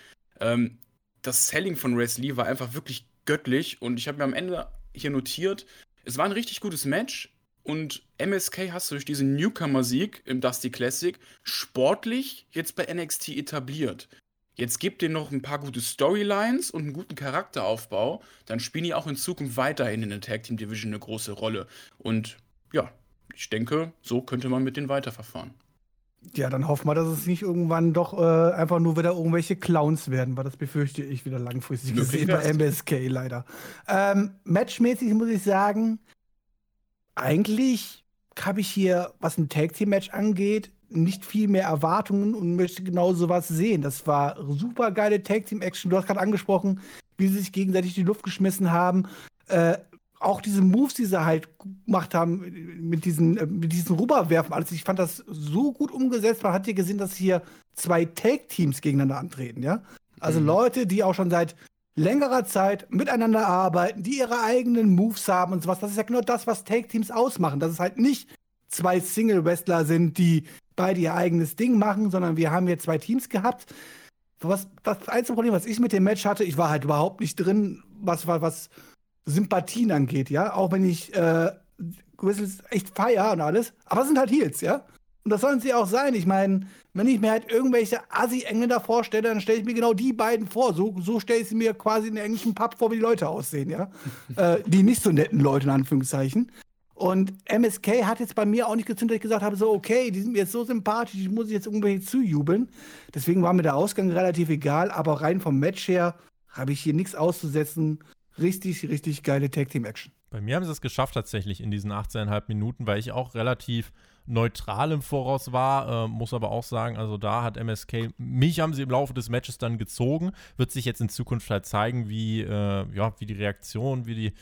Ähm, das Selling von Wesley war einfach wirklich göttlich. Und ich habe mir am Ende hier notiert, es war ein richtig gutes Match. Und MSK hast du durch diesen Newcomer-Sieg im Dusty Classic sportlich jetzt bei NXT etabliert. Jetzt gibt denen noch ein paar gute Storylines und einen guten Charakteraufbau, dann spielen die auch in Zukunft weiterhin in der Tag Team Division eine große Rolle. Und ja, ich denke, so könnte man mit denen weiterverfahren. Ja, dann hoffen wir, dass es nicht irgendwann doch äh, einfach nur wieder irgendwelche Clowns werden, weil das befürchte ich wieder langfristig gesehen bei MSK leider. Ähm, matchmäßig muss ich sagen, eigentlich habe ich hier, was ein Tag Team Match angeht, nicht viel mehr Erwartungen und möchte genau sowas sehen. Das war super geile Tag Team Action. Du hast gerade angesprochen, wie sie sich gegenseitig die Luft geschmissen haben. Äh, auch diese Moves, die sie halt gemacht haben, mit diesen, äh, mit diesen Rüberwerfen, alles. Ich fand das so gut umgesetzt. Man hat hier gesehen, dass hier zwei Tag-Teams gegeneinander antreten, ja. Also mhm. Leute, die auch schon seit längerer Zeit miteinander arbeiten, die ihre eigenen Moves haben und sowas. Das ist ja genau das, was Tag-Teams ausmachen. Dass es halt nicht zwei Single-Wrestler sind, die beide ihr eigenes Ding machen, sondern wir haben hier zwei Teams gehabt. Was, das einzige Problem, was ich mit dem Match hatte, ich war halt überhaupt nicht drin, was, was, Sympathien angeht, ja. Auch wenn ich äh, Grizzlies echt feier und alles, aber es sind halt Heels, ja. Und das sollen sie auch sein. Ich meine, wenn ich mir halt irgendwelche Assi-Engländer vorstelle, dann stelle ich mir genau die beiden vor. So, so stelle ich sie mir quasi in der englischen Pub vor, wie die Leute aussehen, ja. äh, die nicht so netten Leute, in Anführungszeichen. Und MSK hat jetzt bei mir auch nicht gezündet, dass ich gesagt habe, so, okay, die sind mir jetzt so sympathisch, die muss ich jetzt irgendwie zujubeln. Deswegen war mir der Ausgang relativ egal, aber rein vom Match her habe ich hier nichts auszusetzen. Richtig, richtig geile Tag Team Action. Bei mir haben sie es geschafft tatsächlich in diesen 18,5 Minuten, weil ich auch relativ neutral im Voraus war. Äh, muss aber auch sagen, also da hat MSK, mich haben sie im Laufe des Matches dann gezogen. Wird sich jetzt in Zukunft halt zeigen, wie, äh, ja, wie die Reaktion, wie, die,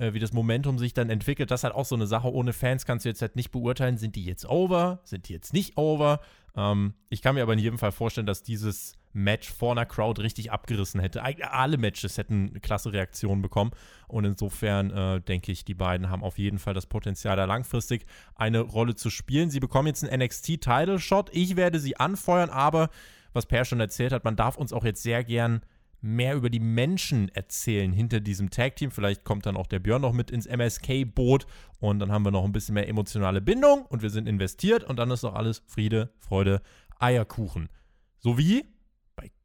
äh, wie das Momentum sich dann entwickelt. Das ist halt auch so eine Sache. Ohne Fans kannst du jetzt halt nicht beurteilen, sind die jetzt over, sind die jetzt nicht over. Ähm, ich kann mir aber in jedem Fall vorstellen, dass dieses Match vor einer Crowd richtig abgerissen hätte. Alle Matches hätten klasse Reaktionen bekommen. Und insofern äh, denke ich, die beiden haben auf jeden Fall das Potenzial, da langfristig eine Rolle zu spielen. Sie bekommen jetzt einen NXT-Title-Shot. Ich werde sie anfeuern, aber was Per schon erzählt hat, man darf uns auch jetzt sehr gern mehr über die Menschen erzählen hinter diesem Tag-Team. Vielleicht kommt dann auch der Björn noch mit ins MSK-Boot und dann haben wir noch ein bisschen mehr emotionale Bindung und wir sind investiert und dann ist doch alles Friede, Freude, Eierkuchen. Sowie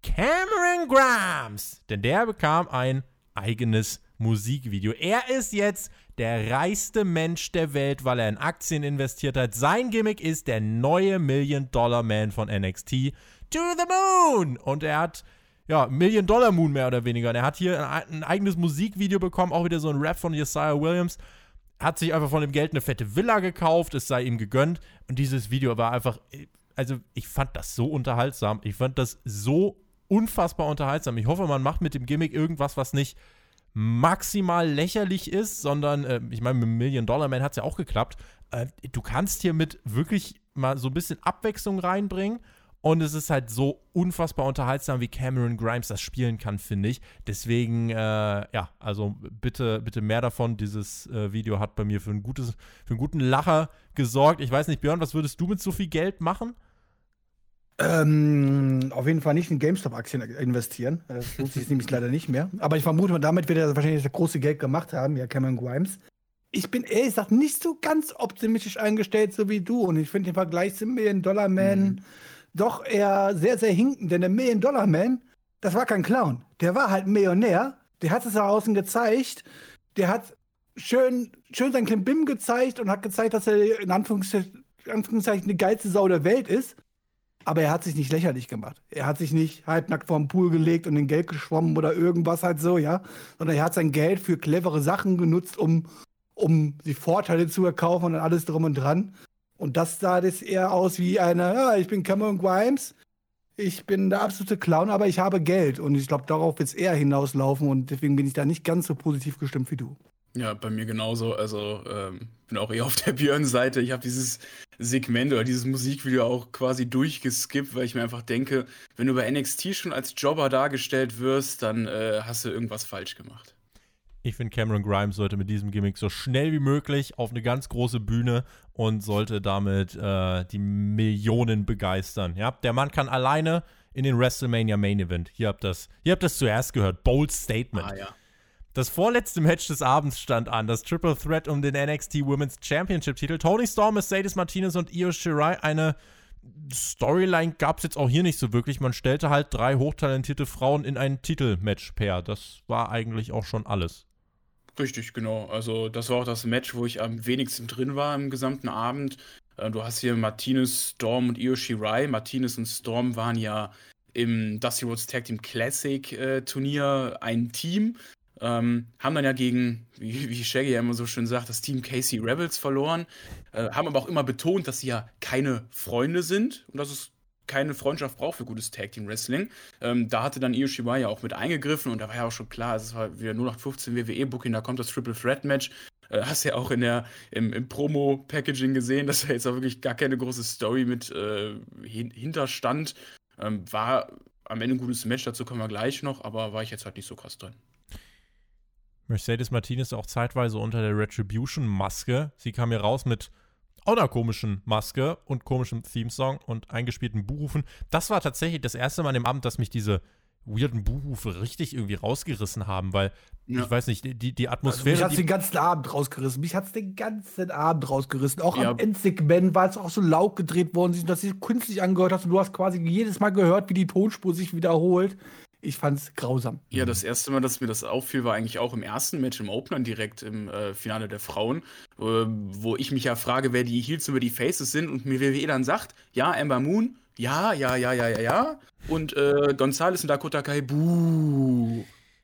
Cameron Grimes, denn der bekam ein eigenes Musikvideo. Er ist jetzt der reichste Mensch der Welt, weil er in Aktien investiert hat. Sein Gimmick ist der neue Million-Dollar-Man von NXT. To the Moon! Und er hat, ja, Million-Dollar-Moon mehr oder weniger. Und er hat hier ein, ein, eigenes Musikvideo bekommen, auch wieder so ein Rap von Josiah Williams. Hat sich einfach von dem Geld eine fette Villa gekauft, es sei ihm gegönnt. Und dieses Video war einfach also ich fand das so unterhaltsam. Ich fand das so unfassbar unterhaltsam. Ich hoffe, man macht mit dem Gimmick irgendwas, was nicht maximal lächerlich ist, sondern äh, ich meine, mit Million Dollar Man hat es ja auch geklappt. Äh, du kannst hier mit wirklich mal so ein bisschen Abwechslung reinbringen und es ist halt so unfassbar unterhaltsam, wie Cameron Grimes das spielen kann, finde ich. Deswegen, äh, ja, also bitte, bitte mehr davon. Dieses äh, Video hat bei mir für, ein gutes, für einen guten Lacher gesorgt. Ich weiß nicht, Björn, was würdest du mit so viel Geld machen? Ähm, auf jeden Fall nicht in GameStop-Aktien investieren. Das lohnt sich nämlich leider nicht mehr. Aber ich vermute, damit wird er wahrscheinlich das große Geld gemacht haben, ja, Cameron Grimes. Ich bin ehrlich gesagt nicht so ganz optimistisch eingestellt, so wie du. Und ich finde den Vergleich zum Million-Dollar-Man mhm. doch eher sehr, sehr hinkend. Denn der Million-Dollar-Man, das war kein Clown. Der war halt ein Millionär. Der hat es nach außen gezeigt. Der hat schön, schön sein Klimbim gezeigt und hat gezeigt, dass er in Anführungszeichen, Anführungszeichen die geilste Sau der Welt ist. Aber er hat sich nicht lächerlich gemacht. Er hat sich nicht halbnackt vorm Pool gelegt und in Geld geschwommen oder irgendwas halt so, ja. Sondern er hat sein Geld für clevere Sachen genutzt, um, um die Vorteile zu erkaufen und alles drum und dran. Und das sah das eher aus wie eine, ja, ich bin Cameron Grimes, ich bin der absolute Clown, aber ich habe Geld. Und ich glaube, darauf wird es eher hinauslaufen und deswegen bin ich da nicht ganz so positiv gestimmt wie du. Ja, bei mir genauso. Also ähm, bin auch eher auf der Björn-Seite. Ich habe dieses Segment oder dieses Musikvideo auch quasi durchgeskippt, weil ich mir einfach denke, wenn du bei NXT schon als Jobber dargestellt wirst, dann äh, hast du irgendwas falsch gemacht. Ich finde, Cameron Grimes sollte mit diesem Gimmick so schnell wie möglich auf eine ganz große Bühne und sollte damit äh, die Millionen begeistern. Ja, der Mann kann alleine in den WrestleMania Main Event. Hier habt das, ihr habt das zuerst gehört. Bold Statement. Ah, ja. Das vorletzte Match des Abends stand an, das Triple Threat um den NXT Women's Championship Titel. Tony Storm, Mercedes Martinez und Io Shirai. Eine Storyline gab es jetzt auch hier nicht so wirklich. Man stellte halt drei hochtalentierte Frauen in ein Titelmatch per. Das war eigentlich auch schon alles. Richtig, genau. Also das war auch das Match, wo ich am wenigsten drin war im gesamten Abend. Äh, du hast hier Martinez, Storm und Io Shirai. Martinez und Storm waren ja im Dusty Rhodes Tag Team Classic äh, Turnier ein Team. Ähm, haben dann ja gegen, wie, wie Shaggy ja immer so schön sagt, das Team Casey Rebels verloren. Äh, haben aber auch immer betont, dass sie ja keine Freunde sind und dass es keine Freundschaft braucht für gutes Tag Team Wrestling. Ähm, da hatte dann Io ja auch mit eingegriffen und da war ja auch schon klar, es war wieder 0815 WWE Booking, da kommt das Triple Threat Match. Äh, hast ja auch in der, im, im Promo-Packaging gesehen, dass da jetzt auch wirklich gar keine große Story mit äh, hin hinterstand. Ähm, war am Ende ein gutes Match, dazu kommen wir gleich noch, aber war ich jetzt halt nicht so krass drin. Mercedes Martinez auch zeitweise unter der Retribution-Maske. Sie kam hier raus mit auch einer komischen Maske und komischem Theme-Song und eingespielten Buchrufen. Das war tatsächlich das erste Mal im Abend, dass mich diese weirden Buchrufe richtig irgendwie rausgerissen haben, weil ja. ich weiß nicht, die, die Atmosphäre. Also mich hat es den ganzen Abend rausgerissen. Mich hat es den ganzen Abend rausgerissen. Auch ja. am Endsegment war es auch so laut gedreht worden, dass du künstlich angehört hast und du hast quasi jedes Mal gehört, wie die Tonspur sich wiederholt. Ich fand's grausam. Ja, das erste Mal, dass mir das auffiel, war eigentlich auch im ersten Match im Opener direkt im äh, Finale der Frauen, äh, wo ich mich ja frage, wer die Heels über die Faces sind und mir WWE dann sagt, ja, Amber Moon, ja, ja, ja, ja, ja, ja. Und äh, Gonzales und Dakota Kai, buh.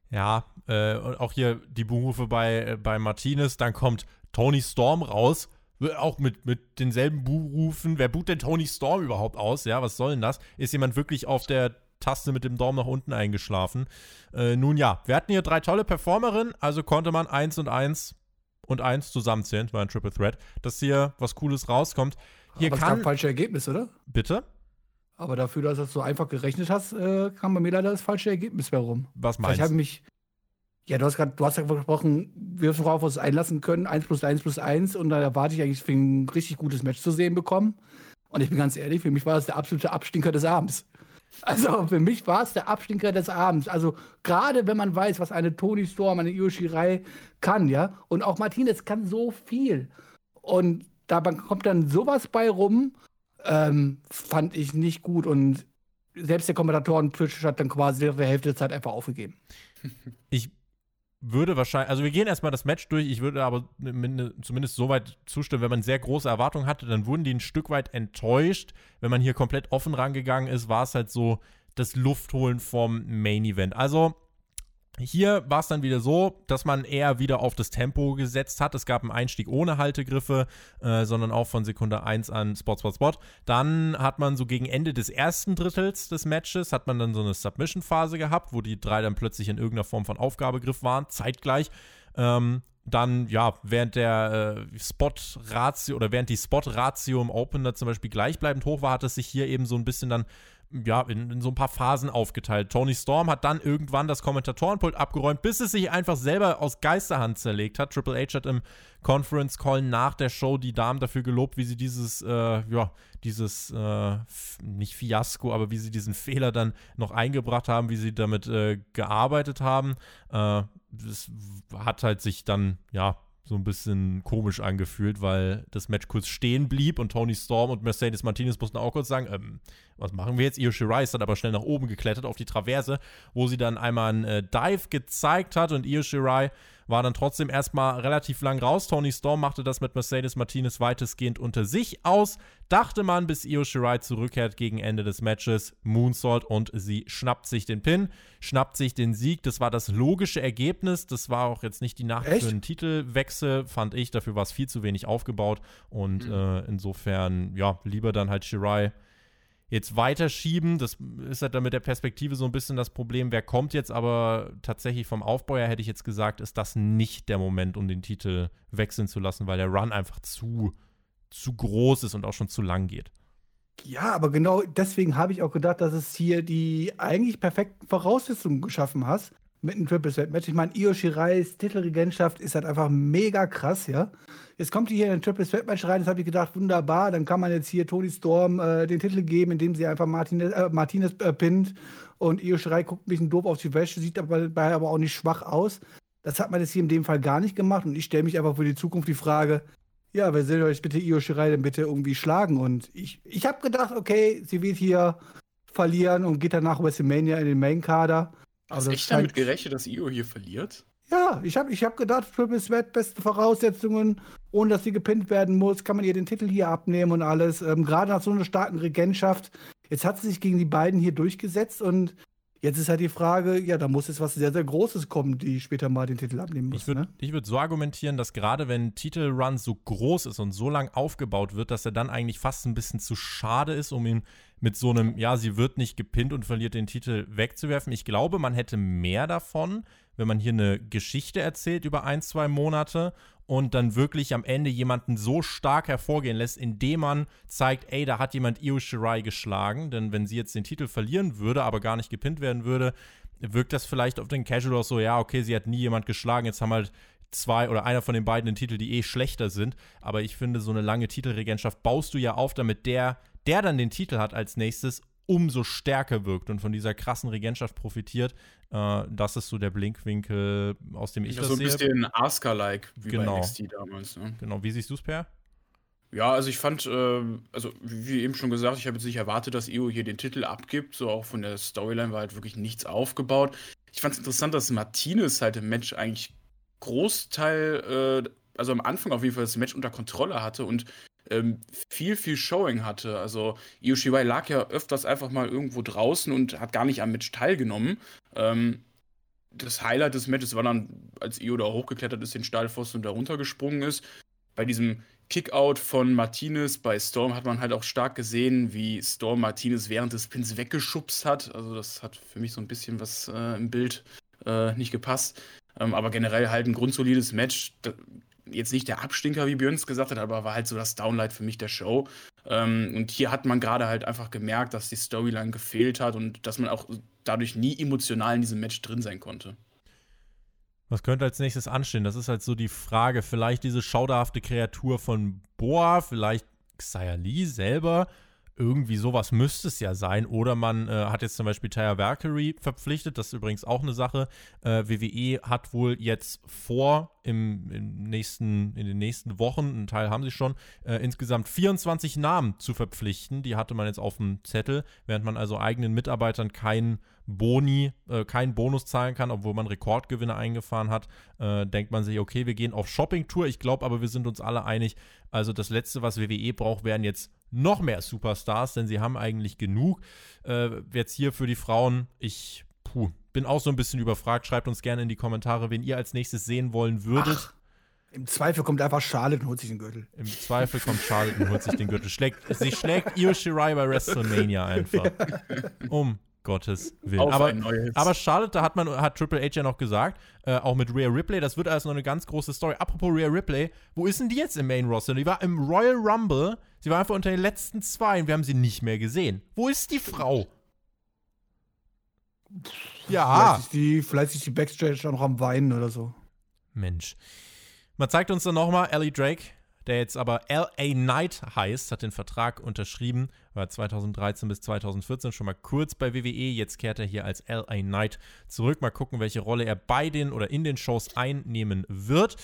Ja, äh, und auch hier die Berufe bei, äh, bei Martinez. Dann kommt Tony Storm raus, auch mit, mit denselben Buhrufen. Wer buht denn Tony Storm überhaupt aus? Ja, was soll denn das? Ist jemand wirklich auf der Taste mit dem Daumen nach unten eingeschlafen. Äh, nun ja, wir hatten hier drei tolle Performerinnen, also konnte man 1 und 1 und 1 zusammenzählen, war ein Triple Threat, dass hier was Cooles rauskommt. Hier Aber kann. Es falsche Ergebnis, oder? Bitte? Aber dafür, dass du das so einfach gerechnet hast, äh, kam bei mir leider das falsche Ergebnis herum. Was meinst du? Ich habe mich. Ja, du hast gerade, du hast ja gesprochen, wir müssen auf uns einlassen können, 1 plus 1 plus 1 und da erwarte ich eigentlich ein richtig gutes Match zu sehen bekommen. Und ich bin ganz ehrlich, für mich war das der absolute Abstinker des Abends. Also für mich war es der Abstinker des Abends. Also gerade wenn man weiß, was eine Tony Storm, eine Yoshirai kann, ja, und auch Martinez kann so viel. Und da kommt dann sowas bei rum, ähm, fand ich nicht gut. Und selbst der Kommentatoren hat dann quasi die Hälfte der Zeit einfach aufgegeben. Ich würde wahrscheinlich, also wir gehen erstmal das Match durch, ich würde aber zumindest so weit zustimmen, wenn man sehr große Erwartungen hatte, dann wurden die ein Stück weit enttäuscht. Wenn man hier komplett offen rangegangen ist, war es halt so das Luftholen vom Main Event. Also hier war es dann wieder so, dass man eher wieder auf das Tempo gesetzt hat. Es gab einen Einstieg ohne Haltegriffe, äh, sondern auch von Sekunde 1 an Spot, Spot, Spot. Dann hat man so gegen Ende des ersten Drittels des Matches, hat man dann so eine Submission-Phase gehabt, wo die drei dann plötzlich in irgendeiner Form von Aufgabegriff waren, zeitgleich. Ähm, dann, ja, während der äh, Spot-Ratio oder während die Spot-Ratio im Opener zum Beispiel gleichbleibend hoch war, hat es sich hier eben so ein bisschen dann ja, in, in, so ein paar Phasen aufgeteilt. Tony Storm hat dann irgendwann das Kommentatorenpult abgeräumt, bis es sich einfach selber aus Geisterhand zerlegt hat. Triple H hat im Conference Call nach der Show die Damen dafür gelobt, wie sie dieses, äh, ja, dieses, äh, nicht Fiasko, aber wie sie diesen Fehler dann noch eingebracht haben, wie sie damit äh, gearbeitet haben. Äh, das hat halt sich dann, ja, so ein bisschen komisch angefühlt, weil das Match kurz stehen blieb und Tony Storm und Mercedes Martinez mussten auch kurz sagen, ähm, was machen wir jetzt? Io Shirai ist dann aber schnell nach oben geklettert auf die Traverse, wo sie dann einmal einen äh, Dive gezeigt hat und Io Shirai war dann trotzdem erstmal relativ lang raus. Tony Storm machte das mit Mercedes Martinez weitestgehend unter sich aus. Dachte man, bis Io Shirai zurückkehrt gegen Ende des Matches, Moonsault und sie schnappt sich den Pin, schnappt sich den Sieg. Das war das logische Ergebnis. Das war auch jetzt nicht die Nacht Echt? für einen Titelwechsel, fand ich. Dafür war es viel zu wenig aufgebaut und mhm. äh, insofern, ja, lieber dann halt Shirai jetzt weiterschieben. Das ist halt dann mit der Perspektive so ein bisschen das Problem, wer kommt jetzt, aber tatsächlich vom Aufbau her hätte ich jetzt gesagt, ist das nicht der Moment, um den Titel wechseln zu lassen, weil der Run einfach zu, zu groß ist und auch schon zu lang geht. Ja, aber genau deswegen habe ich auch gedacht, dass es hier die eigentlich perfekten Voraussetzungen geschaffen hast mit einem Triple Threat Match. Ich meine, Io Shirais Titelregentschaft ist halt einfach mega krass, ja. Jetzt kommt die hier in ein Triple Threat Match rein, das habe ich gedacht, wunderbar, dann kann man jetzt hier Tony Storm äh, den Titel geben, indem sie einfach Martinez, äh, Martinez äh, pinnt und Io Shirai guckt ein bisschen doof auf die Wäsche, sieht dabei aber auch nicht schwach aus. Das hat man jetzt hier in dem Fall gar nicht gemacht und ich stelle mich einfach für die Zukunft die Frage, ja, wer soll euch bitte Io Shirai denn bitte irgendwie schlagen? Und ich, ich habe gedacht, okay, sie wird hier verlieren und geht dann nach WrestleMania in den Main-Kader. Hast du echt damit gerechnet, dass Io hier verliert? Ja, ich habe ich hab gedacht, Triple Sweat, beste Voraussetzungen, ohne dass sie gepinnt werden muss, kann man ihr den Titel hier abnehmen und alles. Ähm, Gerade nach so einer starken Regentschaft. Jetzt hat sie sich gegen die beiden hier durchgesetzt und Jetzt ist halt die Frage, ja, da muss jetzt was sehr, sehr Großes kommen, die später mal den Titel abnehmen muss. Ich würde ne? würd so argumentieren, dass gerade wenn Titelrun so groß ist und so lang aufgebaut wird, dass er dann eigentlich fast ein bisschen zu schade ist, um ihn mit so einem, ja, sie wird nicht gepinnt und verliert den Titel wegzuwerfen. Ich glaube, man hätte mehr davon, wenn man hier eine Geschichte erzählt über ein, zwei Monate und dann wirklich am Ende jemanden so stark hervorgehen lässt, indem man zeigt, ey, da hat jemand Io Shirai geschlagen. Denn wenn sie jetzt den Titel verlieren würde, aber gar nicht gepinnt werden würde, wirkt das vielleicht auf den Casual auch so, ja, okay, sie hat nie jemand geschlagen, jetzt haben halt zwei oder einer von den beiden den Titel, die eh schlechter sind. Aber ich finde, so eine lange Titelregentschaft baust du ja auf, damit der, der dann den Titel hat als nächstes, umso stärker wirkt und von dieser krassen Regentschaft profitiert. Äh, das ist so der Blinkwinkel, aus dem ich ja, das so sehe. So ein bisschen Asuka-like, wie genau. bei NXT damals. Ne? Genau, wie siehst du es, Per? Ja, also ich fand, äh, also wie eben schon gesagt, ich habe jetzt nicht erwartet, dass Io hier den Titel abgibt. So auch von der Storyline war halt wirklich nichts aufgebaut. Ich fand es interessant, dass Martinez halt im Match eigentlich Großteil, äh, also am Anfang auf jeden Fall das Match unter Kontrolle hatte und ähm, viel, viel Showing hatte. Also Io Shirai lag ja öfters einfach mal irgendwo draußen und hat gar nicht am Match teilgenommen. Ähm, das Highlight des Matches war dann, als Io da hochgeklettert ist, den Stahlpfosten und da runtergesprungen ist. Bei diesem Kickout von Martinez bei Storm hat man halt auch stark gesehen, wie Storm Martinez während des Pins weggeschubst hat. Also das hat für mich so ein bisschen was äh, im Bild äh, nicht gepasst. Ähm, aber generell halt ein grundsolides Match jetzt nicht der Abstinker, wie Björns gesagt hat, aber war halt so das Downlight für mich der Show. Ähm, und hier hat man gerade halt einfach gemerkt, dass die Storyline gefehlt hat und dass man auch dadurch nie emotional in diesem Match drin sein konnte. Was könnte als nächstes anstehen? Das ist halt so die Frage. Vielleicht diese schauderhafte Kreatur von Boa, vielleicht Xia Li selber irgendwie sowas müsste es ja sein. Oder man äh, hat jetzt zum Beispiel Taya Valkyrie verpflichtet. Das ist übrigens auch eine Sache. Äh, WWE hat wohl jetzt vor, im, im, nächsten, in den nächsten Wochen, einen Teil haben sie schon, äh, insgesamt 24 Namen zu verpflichten. Die hatte man jetzt auf dem Zettel, während man also eigenen Mitarbeitern keinen Boni, äh, keinen Bonus zahlen kann, obwohl man Rekordgewinne eingefahren hat, äh, denkt man sich, okay, wir gehen auf Shopping-Tour. Ich glaube aber, wir sind uns alle einig. Also das Letzte, was WWE braucht, wären jetzt noch mehr Superstars, denn sie haben eigentlich genug. Äh, jetzt hier für die Frauen, ich puh, bin auch so ein bisschen überfragt. Schreibt uns gerne in die Kommentare, wen ihr als nächstes sehen wollen würdet. Ach, Im Zweifel kommt einfach Charlotte und holt sich den Gürtel. Im Zweifel kommt Charlotte und holt sich den Gürtel. Schlägt, sie schlägt Io Shirai bei WrestleMania einfach. Um Gottes Willen. Aber, aber Charlotte, da hat man, hat Triple H ja noch gesagt, äh, auch mit Rhea Ripley, das wird also noch eine ganz große Story. Apropos Rhea Ripley, wo ist denn die jetzt im Main Roster? Die war im Royal Rumble, sie war einfach unter den letzten zwei und wir haben sie nicht mehr gesehen. Wo ist die Frau? Ja. Vielleicht ist die, vielleicht ist die Backstage auch noch am Weinen oder so. Mensch. Man zeigt uns dann nochmal Ellie Drake, der jetzt aber LA Knight heißt, hat den Vertrag unterschrieben, war 2013 bis 2014 schon mal kurz bei WWE, jetzt kehrt er hier als LA Knight zurück. Mal gucken, welche Rolle er bei den oder in den Shows einnehmen wird.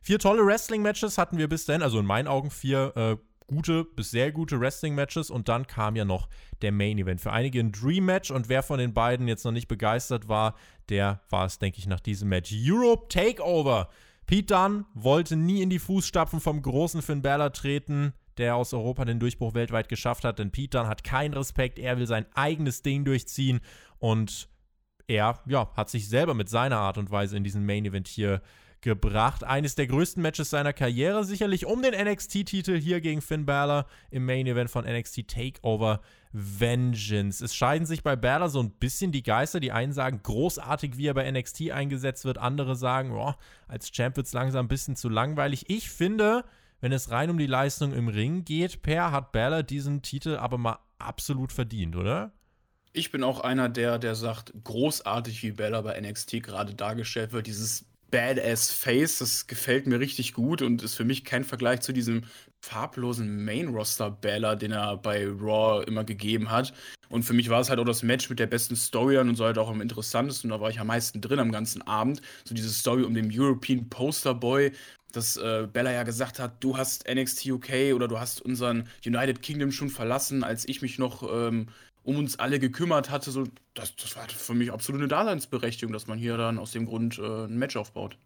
Vier tolle Wrestling-Matches hatten wir bis dahin, also in meinen Augen vier äh, gute bis sehr gute Wrestling-Matches und dann kam ja noch der Main-Event. Für einige ein Dream-Match und wer von den beiden jetzt noch nicht begeistert war, der war es, denke ich, nach diesem Match. Europe Takeover. Pete Dunne wollte nie in die Fußstapfen vom großen Finn Balor treten, der aus Europa den Durchbruch weltweit geschafft hat, denn Pete Dunne hat keinen Respekt, er will sein eigenes Ding durchziehen und er ja, hat sich selber mit seiner Art und Weise in diesen Main Event hier gebracht. Eines der größten Matches seiner Karriere, sicherlich um den NXT-Titel hier gegen Finn Balor im Main Event von NXT Takeover Vengeance. Es scheiden sich bei Balor so ein bisschen die Geister. Die einen sagen, großartig, wie er bei NXT eingesetzt wird. Andere sagen, oh, als Champ wird es langsam ein bisschen zu langweilig. Ich finde, wenn es rein um die Leistung im Ring geht, Per hat Balor diesen Titel aber mal absolut verdient, oder? Ich bin auch einer, der, der sagt, großartig, wie Bella bei NXT gerade dargestellt wird. Dieses Badass Face, das gefällt mir richtig gut und ist für mich kein Vergleich zu diesem farblosen Main-Roster-Baller, den er bei Raw immer gegeben hat. Und für mich war es halt auch das Match mit der besten Story und so halt auch am interessantesten. Da war ich am meisten drin am ganzen Abend. So diese Story um den European Poster Boy, dass äh, Bella ja gesagt hat, du hast NXT UK oder du hast unseren United Kingdom schon verlassen, als ich mich noch ähm, um uns alle gekümmert hatte. So, das, das war für mich absolut eine Daseinsberechtigung, dass man hier dann aus dem Grund äh, ein Match aufbaut.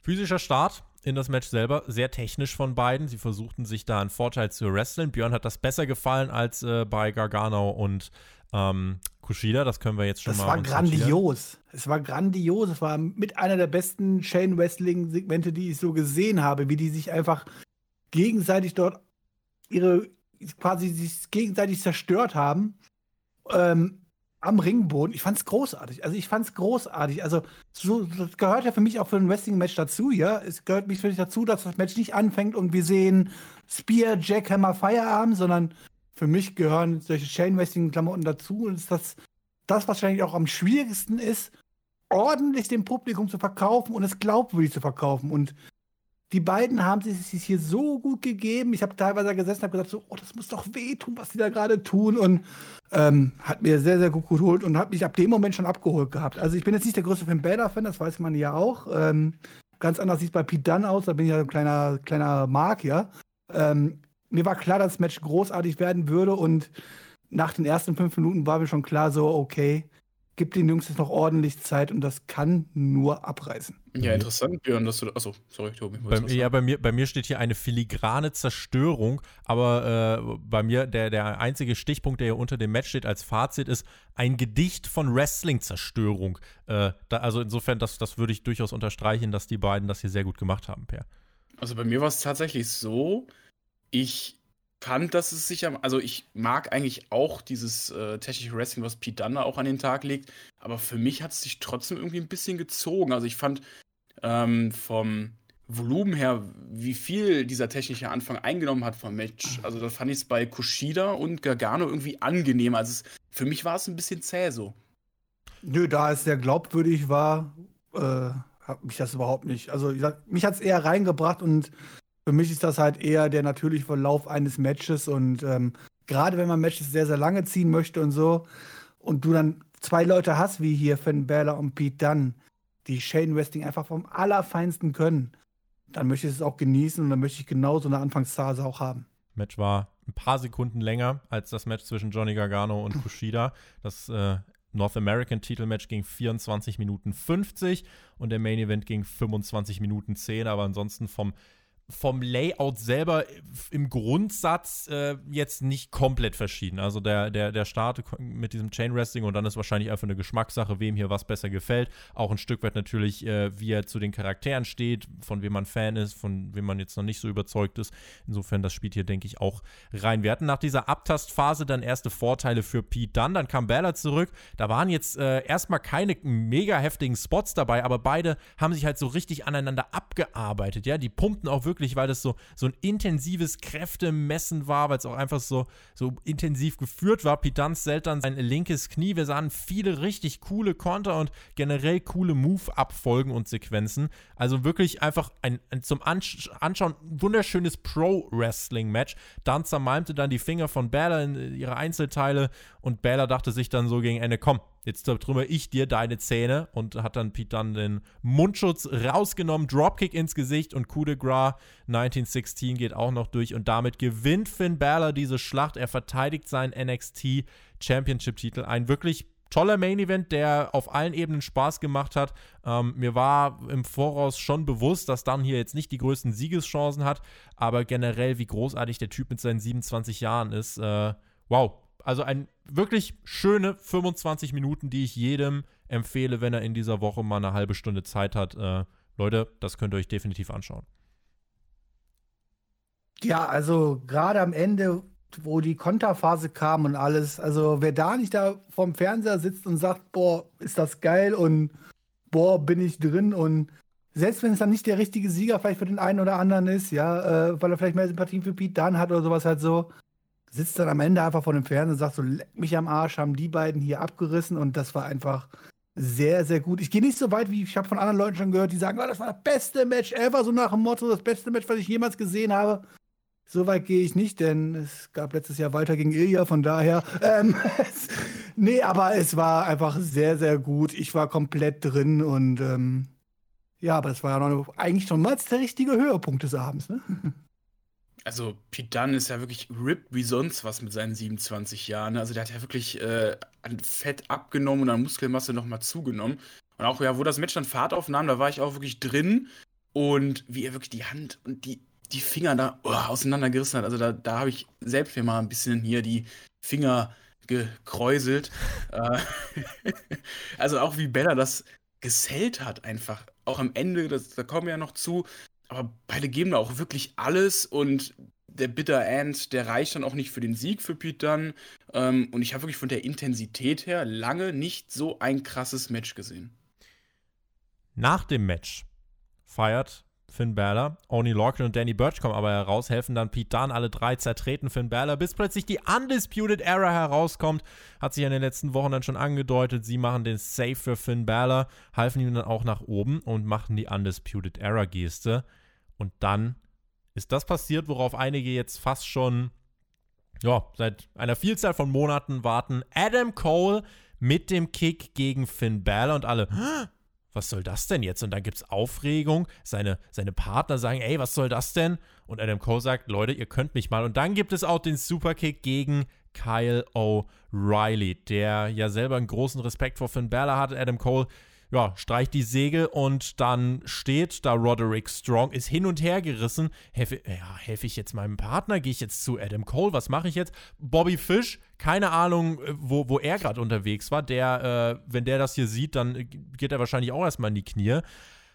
Physischer Start in das Match selber, sehr technisch von beiden. Sie versuchten sich da einen Vorteil zu wresteln. Björn hat das besser gefallen als äh, bei Gargano und ähm, Kushida. Das können wir jetzt schon das mal. Das war grandios. Es war grandios. Es war mit einer der besten Chain Wrestling Segmente, die ich so gesehen habe, wie die sich einfach gegenseitig dort ihre quasi sich gegenseitig zerstört haben ähm, am Ringboden. Ich fand's großartig. Also ich fand's großartig. Also so, das gehört ja für mich auch für ein Wrestling-Match dazu, ja. Es gehört mich für mich dazu, dass das Match nicht anfängt und wir sehen Spear, Jackhammer, Feierabend, sondern für mich gehören solche Chain-Wrestling-Klamotten dazu. Und ist das, das wahrscheinlich auch am schwierigsten ist, ordentlich dem Publikum zu verkaufen und es glaubwürdig zu verkaufen. Und die beiden haben sich hier so gut gegeben. Ich habe teilweise gesessen und habe gesagt, so, oh, das muss doch wehtun, was die da gerade tun. Und ähm, hat mir sehr, sehr gut geholt und hat mich ab dem Moment schon abgeholt gehabt. Also ich bin jetzt nicht der größte Finn Balor-Fan, das weiß man ja auch. Ähm, ganz anders sieht es bei Pete Dunne aus, da bin ich ja ein kleiner, kleiner ja. Ähm, mir war klar, dass das Match großartig werden würde und nach den ersten fünf Minuten war mir schon klar, so, okay, gibt den Jungs jetzt noch ordentlich Zeit und das kann nur abreißen. Ja, interessant, Björn, dass du. Achso, sorry, Tobi. Bei, ja, bei mir, bei mir steht hier eine filigrane Zerstörung, aber äh, bei mir der, der einzige Stichpunkt, der hier unter dem Match steht als Fazit, ist ein Gedicht von Wrestling-Zerstörung. Äh, also insofern, das, das würde ich durchaus unterstreichen, dass die beiden das hier sehr gut gemacht haben, Per. Also bei mir war es tatsächlich so, ich fand, dass es sich am. Also, ich mag eigentlich auch dieses äh, technische Wrestling, was Pete Dunne auch an den Tag legt. Aber für mich hat es sich trotzdem irgendwie ein bisschen gezogen. Also, ich fand ähm, vom Volumen her, wie viel dieser technische Anfang eingenommen hat vom Match. Also, da fand ich es bei Kushida und Gargano irgendwie angenehm. Also, es, für mich war es ein bisschen zäh so. Nö, da es sehr glaubwürdig war, äh, hat mich das überhaupt nicht. Also, sag, mich hat es eher reingebracht und für mich ist das halt eher der natürliche Verlauf eines Matches und ähm, gerade wenn man Matches sehr, sehr lange ziehen möchte und so und du dann zwei Leute hast, wie hier Finn Balor und Pete Dunne, die Shane Wrestling einfach vom Allerfeinsten können, dann möchte ich es auch genießen und dann möchte ich genau so eine Anfangsphase auch haben. Match war ein paar Sekunden länger als das Match zwischen Johnny Gargano und Kushida. Das äh, North American Titelmatch ging 24 Minuten 50 und der Main Event ging 25 Minuten 10, aber ansonsten vom vom Layout selber im Grundsatz äh, jetzt nicht komplett verschieden. Also der, der, der Start mit diesem Chain Wrestling und dann ist wahrscheinlich einfach eine Geschmackssache, wem hier was besser gefällt. Auch ein Stück weit natürlich, äh, wie er zu den Charakteren steht, von wem man Fan ist, von wem man jetzt noch nicht so überzeugt ist. Insofern, das spielt hier, denke ich, auch rein. Wir hatten nach dieser Abtastphase dann erste Vorteile für Pete Dunn. Dann kam Bella zurück. Da waren jetzt äh, erstmal keine mega heftigen Spots dabei, aber beide haben sich halt so richtig aneinander abgearbeitet. Ja, die pumpten auch wirklich wirklich, weil das so, so ein intensives Kräftemessen war, weil es auch einfach so, so intensiv geführt war. Pidanz zählt dann sein linkes Knie. Wir sahen viele richtig coole Konter und generell coole Move-Abfolgen und Sequenzen. Also wirklich einfach ein, ein zum Ansch Anschauen wunderschönes Pro-Wrestling-Match. Dann zermalmte dann die Finger von Balor in ihre Einzelteile und Balor dachte sich dann so gegen Ende, komm, jetzt zertrümmer ich dir deine Zähne und hat dann Pete dann den Mundschutz rausgenommen, Dropkick ins Gesicht und Coup de Gras 1916 geht auch noch durch und damit gewinnt Finn Balor diese Schlacht. Er verteidigt seinen NXT Championship Titel. Ein wirklich toller Main Event, der auf allen Ebenen Spaß gemacht hat. Ähm, mir war im Voraus schon bewusst, dass dann hier jetzt nicht die größten Siegeschancen hat, aber generell, wie großartig der Typ mit seinen 27 Jahren ist. Äh, wow. Also ein wirklich schöne 25 Minuten, die ich jedem empfehle, wenn er in dieser Woche mal eine halbe Stunde Zeit hat. Äh, Leute, das könnt ihr euch definitiv anschauen. Ja, also gerade am Ende wo die Konterphase kam und alles. Also wer da nicht da vorm Fernseher sitzt und sagt, boah, ist das geil und boah, bin ich drin und selbst wenn es dann nicht der richtige Sieger vielleicht für den einen oder anderen ist, ja, äh, weil er vielleicht mehr Sympathien für Pete Dunne hat oder sowas halt so, sitzt dann am Ende einfach vor dem Fernseher und sagt so, leck mich am Arsch, haben die beiden hier abgerissen und das war einfach sehr, sehr gut. Ich gehe nicht so weit, wie ich habe von anderen Leuten schon gehört, die sagen, oh, das war das beste Match ever, so nach dem Motto, das beste Match, was ich jemals gesehen habe. So weit gehe ich nicht, denn es gab letztes Jahr Walter gegen Ilja, von daher. Ähm, nee, aber es war einfach sehr, sehr gut. Ich war komplett drin und ähm, ja, aber es war ja noch eigentlich schon mal der richtige Höhepunkt des Abends. Ne? Also, Pete Dunne ist ja wirklich ripped wie sonst was mit seinen 27 Jahren. Also, der hat ja wirklich äh, an Fett abgenommen und an Muskelmasse nochmal zugenommen. Und auch, ja, wo das Match dann Fahrt aufnahm, da war ich auch wirklich drin. Und wie er wirklich die Hand und die die Finger da oh, auseinandergerissen hat. Also da, da habe ich selbst mir mal ein bisschen hier die Finger gekräuselt. Äh, also auch wie Bella das gesellt hat einfach. Auch am Ende, das, da kommen wir ja noch zu. Aber beide geben da auch wirklich alles und der Bitter End, der reicht dann auch nicht für den Sieg für Pete Dunne. Ähm, und ich habe wirklich von der Intensität her lange nicht so ein krasses Match gesehen. Nach dem Match feiert Finn Balor. Oni Lorcan und Danny Burch kommen aber heraus, helfen dann Pete Dunne, alle drei zertreten Finn Balor, bis plötzlich die Undisputed Era herauskommt. Hat sich in den letzten Wochen dann schon angedeutet. Sie machen den Save für Finn Balor, halfen ihm dann auch nach oben und machten die Undisputed Era Geste. Und dann ist das passiert, worauf einige jetzt fast schon ja, seit einer Vielzahl von Monaten warten. Adam Cole mit dem Kick gegen Finn Balor und alle was soll das denn jetzt? Und dann gibt es Aufregung. Seine, seine Partner sagen, ey, was soll das denn? Und Adam Cole sagt, Leute, ihr könnt mich mal. Und dann gibt es auch den Superkick gegen Kyle O'Reilly, der ja selber einen großen Respekt vor Finn Balor hat. Adam Cole ja, streicht die Segel und dann steht da Roderick Strong, ist hin und her gerissen. Helfe, ja, helfe ich jetzt meinem Partner? Gehe ich jetzt zu Adam Cole? Was mache ich jetzt? Bobby Fish, keine Ahnung, äh, wo, wo er gerade unterwegs war. Der, äh, wenn der das hier sieht, dann geht er wahrscheinlich auch erstmal in die Knie.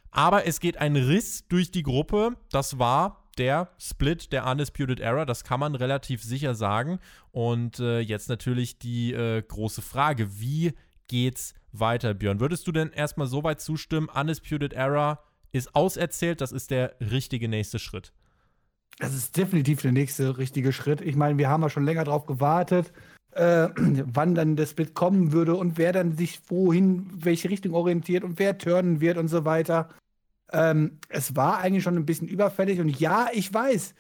Aber es geht ein Riss durch die Gruppe. Das war der Split der Undisputed Era, das kann man relativ sicher sagen. Und äh, jetzt natürlich die äh, große Frage, wie geht's weiter, Björn. Würdest du denn erstmal so weit zustimmen, Undisputed Era ist auserzählt, das ist der richtige nächste Schritt? Das ist definitiv der nächste richtige Schritt. Ich meine, wir haben ja schon länger darauf gewartet, äh, wann dann das Split kommen würde und wer dann sich wohin, welche Richtung orientiert und wer turnen wird und so weiter. Ähm, es war eigentlich schon ein bisschen überfällig und ja, ich weiß,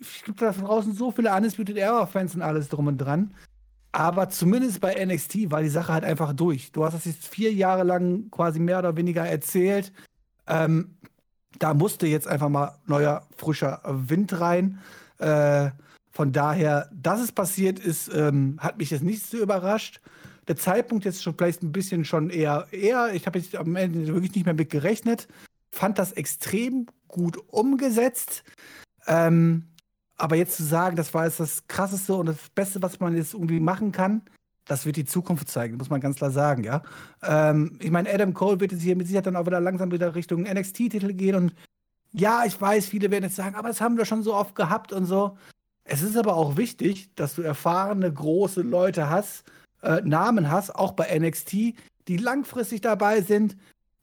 es gibt da draußen so viele Undisputed Era-Fans und alles drum und dran. Aber zumindest bei NXT war die Sache halt einfach durch. Du hast das jetzt vier Jahre lang quasi mehr oder weniger erzählt. Ähm, da musste jetzt einfach mal neuer, frischer Wind rein. Äh, von daher, dass es passiert ist, ähm, hat mich jetzt nicht so überrascht. Der Zeitpunkt jetzt schon vielleicht ein bisschen schon eher, eher. Ich habe jetzt am Ende wirklich nicht mehr mit gerechnet. Fand das extrem gut umgesetzt. Ähm, aber jetzt zu sagen, das war jetzt das Krasseste und das Beste, was man jetzt irgendwie machen kann, das wird die Zukunft zeigen, muss man ganz klar sagen, ja. Ähm, ich meine, Adam Cole wird jetzt hier mit Sicherheit dann auch wieder langsam wieder Richtung NXT-Titel gehen und ja, ich weiß, viele werden jetzt sagen, aber das haben wir schon so oft gehabt und so. Es ist aber auch wichtig, dass du erfahrene, große Leute hast, äh, Namen hast, auch bei NXT, die langfristig dabei sind,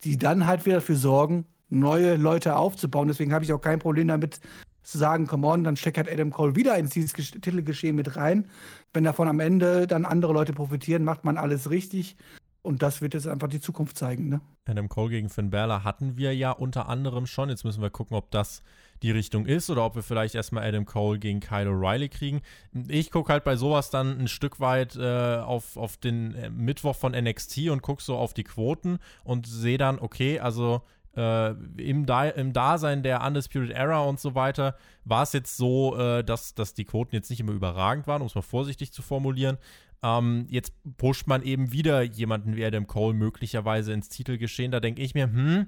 die dann halt wieder dafür sorgen, neue Leute aufzubauen. Deswegen habe ich auch kein Problem damit, zu sagen, come on, dann steckt halt Adam Cole wieder ins Titelgeschehen mit rein. Wenn davon am Ende dann andere Leute profitieren, macht man alles richtig. Und das wird jetzt einfach die Zukunft zeigen, ne? Adam Cole gegen Finn Balor hatten wir ja unter anderem schon. Jetzt müssen wir gucken, ob das die Richtung ist oder ob wir vielleicht erstmal Adam Cole gegen Kyle O'Reilly kriegen. Ich gucke halt bei sowas dann ein Stück weit äh, auf, auf den äh, Mittwoch von NXT und gucke so auf die Quoten und sehe dann, okay, also äh, im, da im, Dasein der Undisputed Era und so weiter war es jetzt so, äh, dass, dass die Quoten jetzt nicht immer überragend waren, um es mal vorsichtig zu formulieren. Ähm, jetzt pusht man eben wieder jemanden wie Adam Cole möglicherweise ins Titelgeschehen. Da denke ich mir, hm,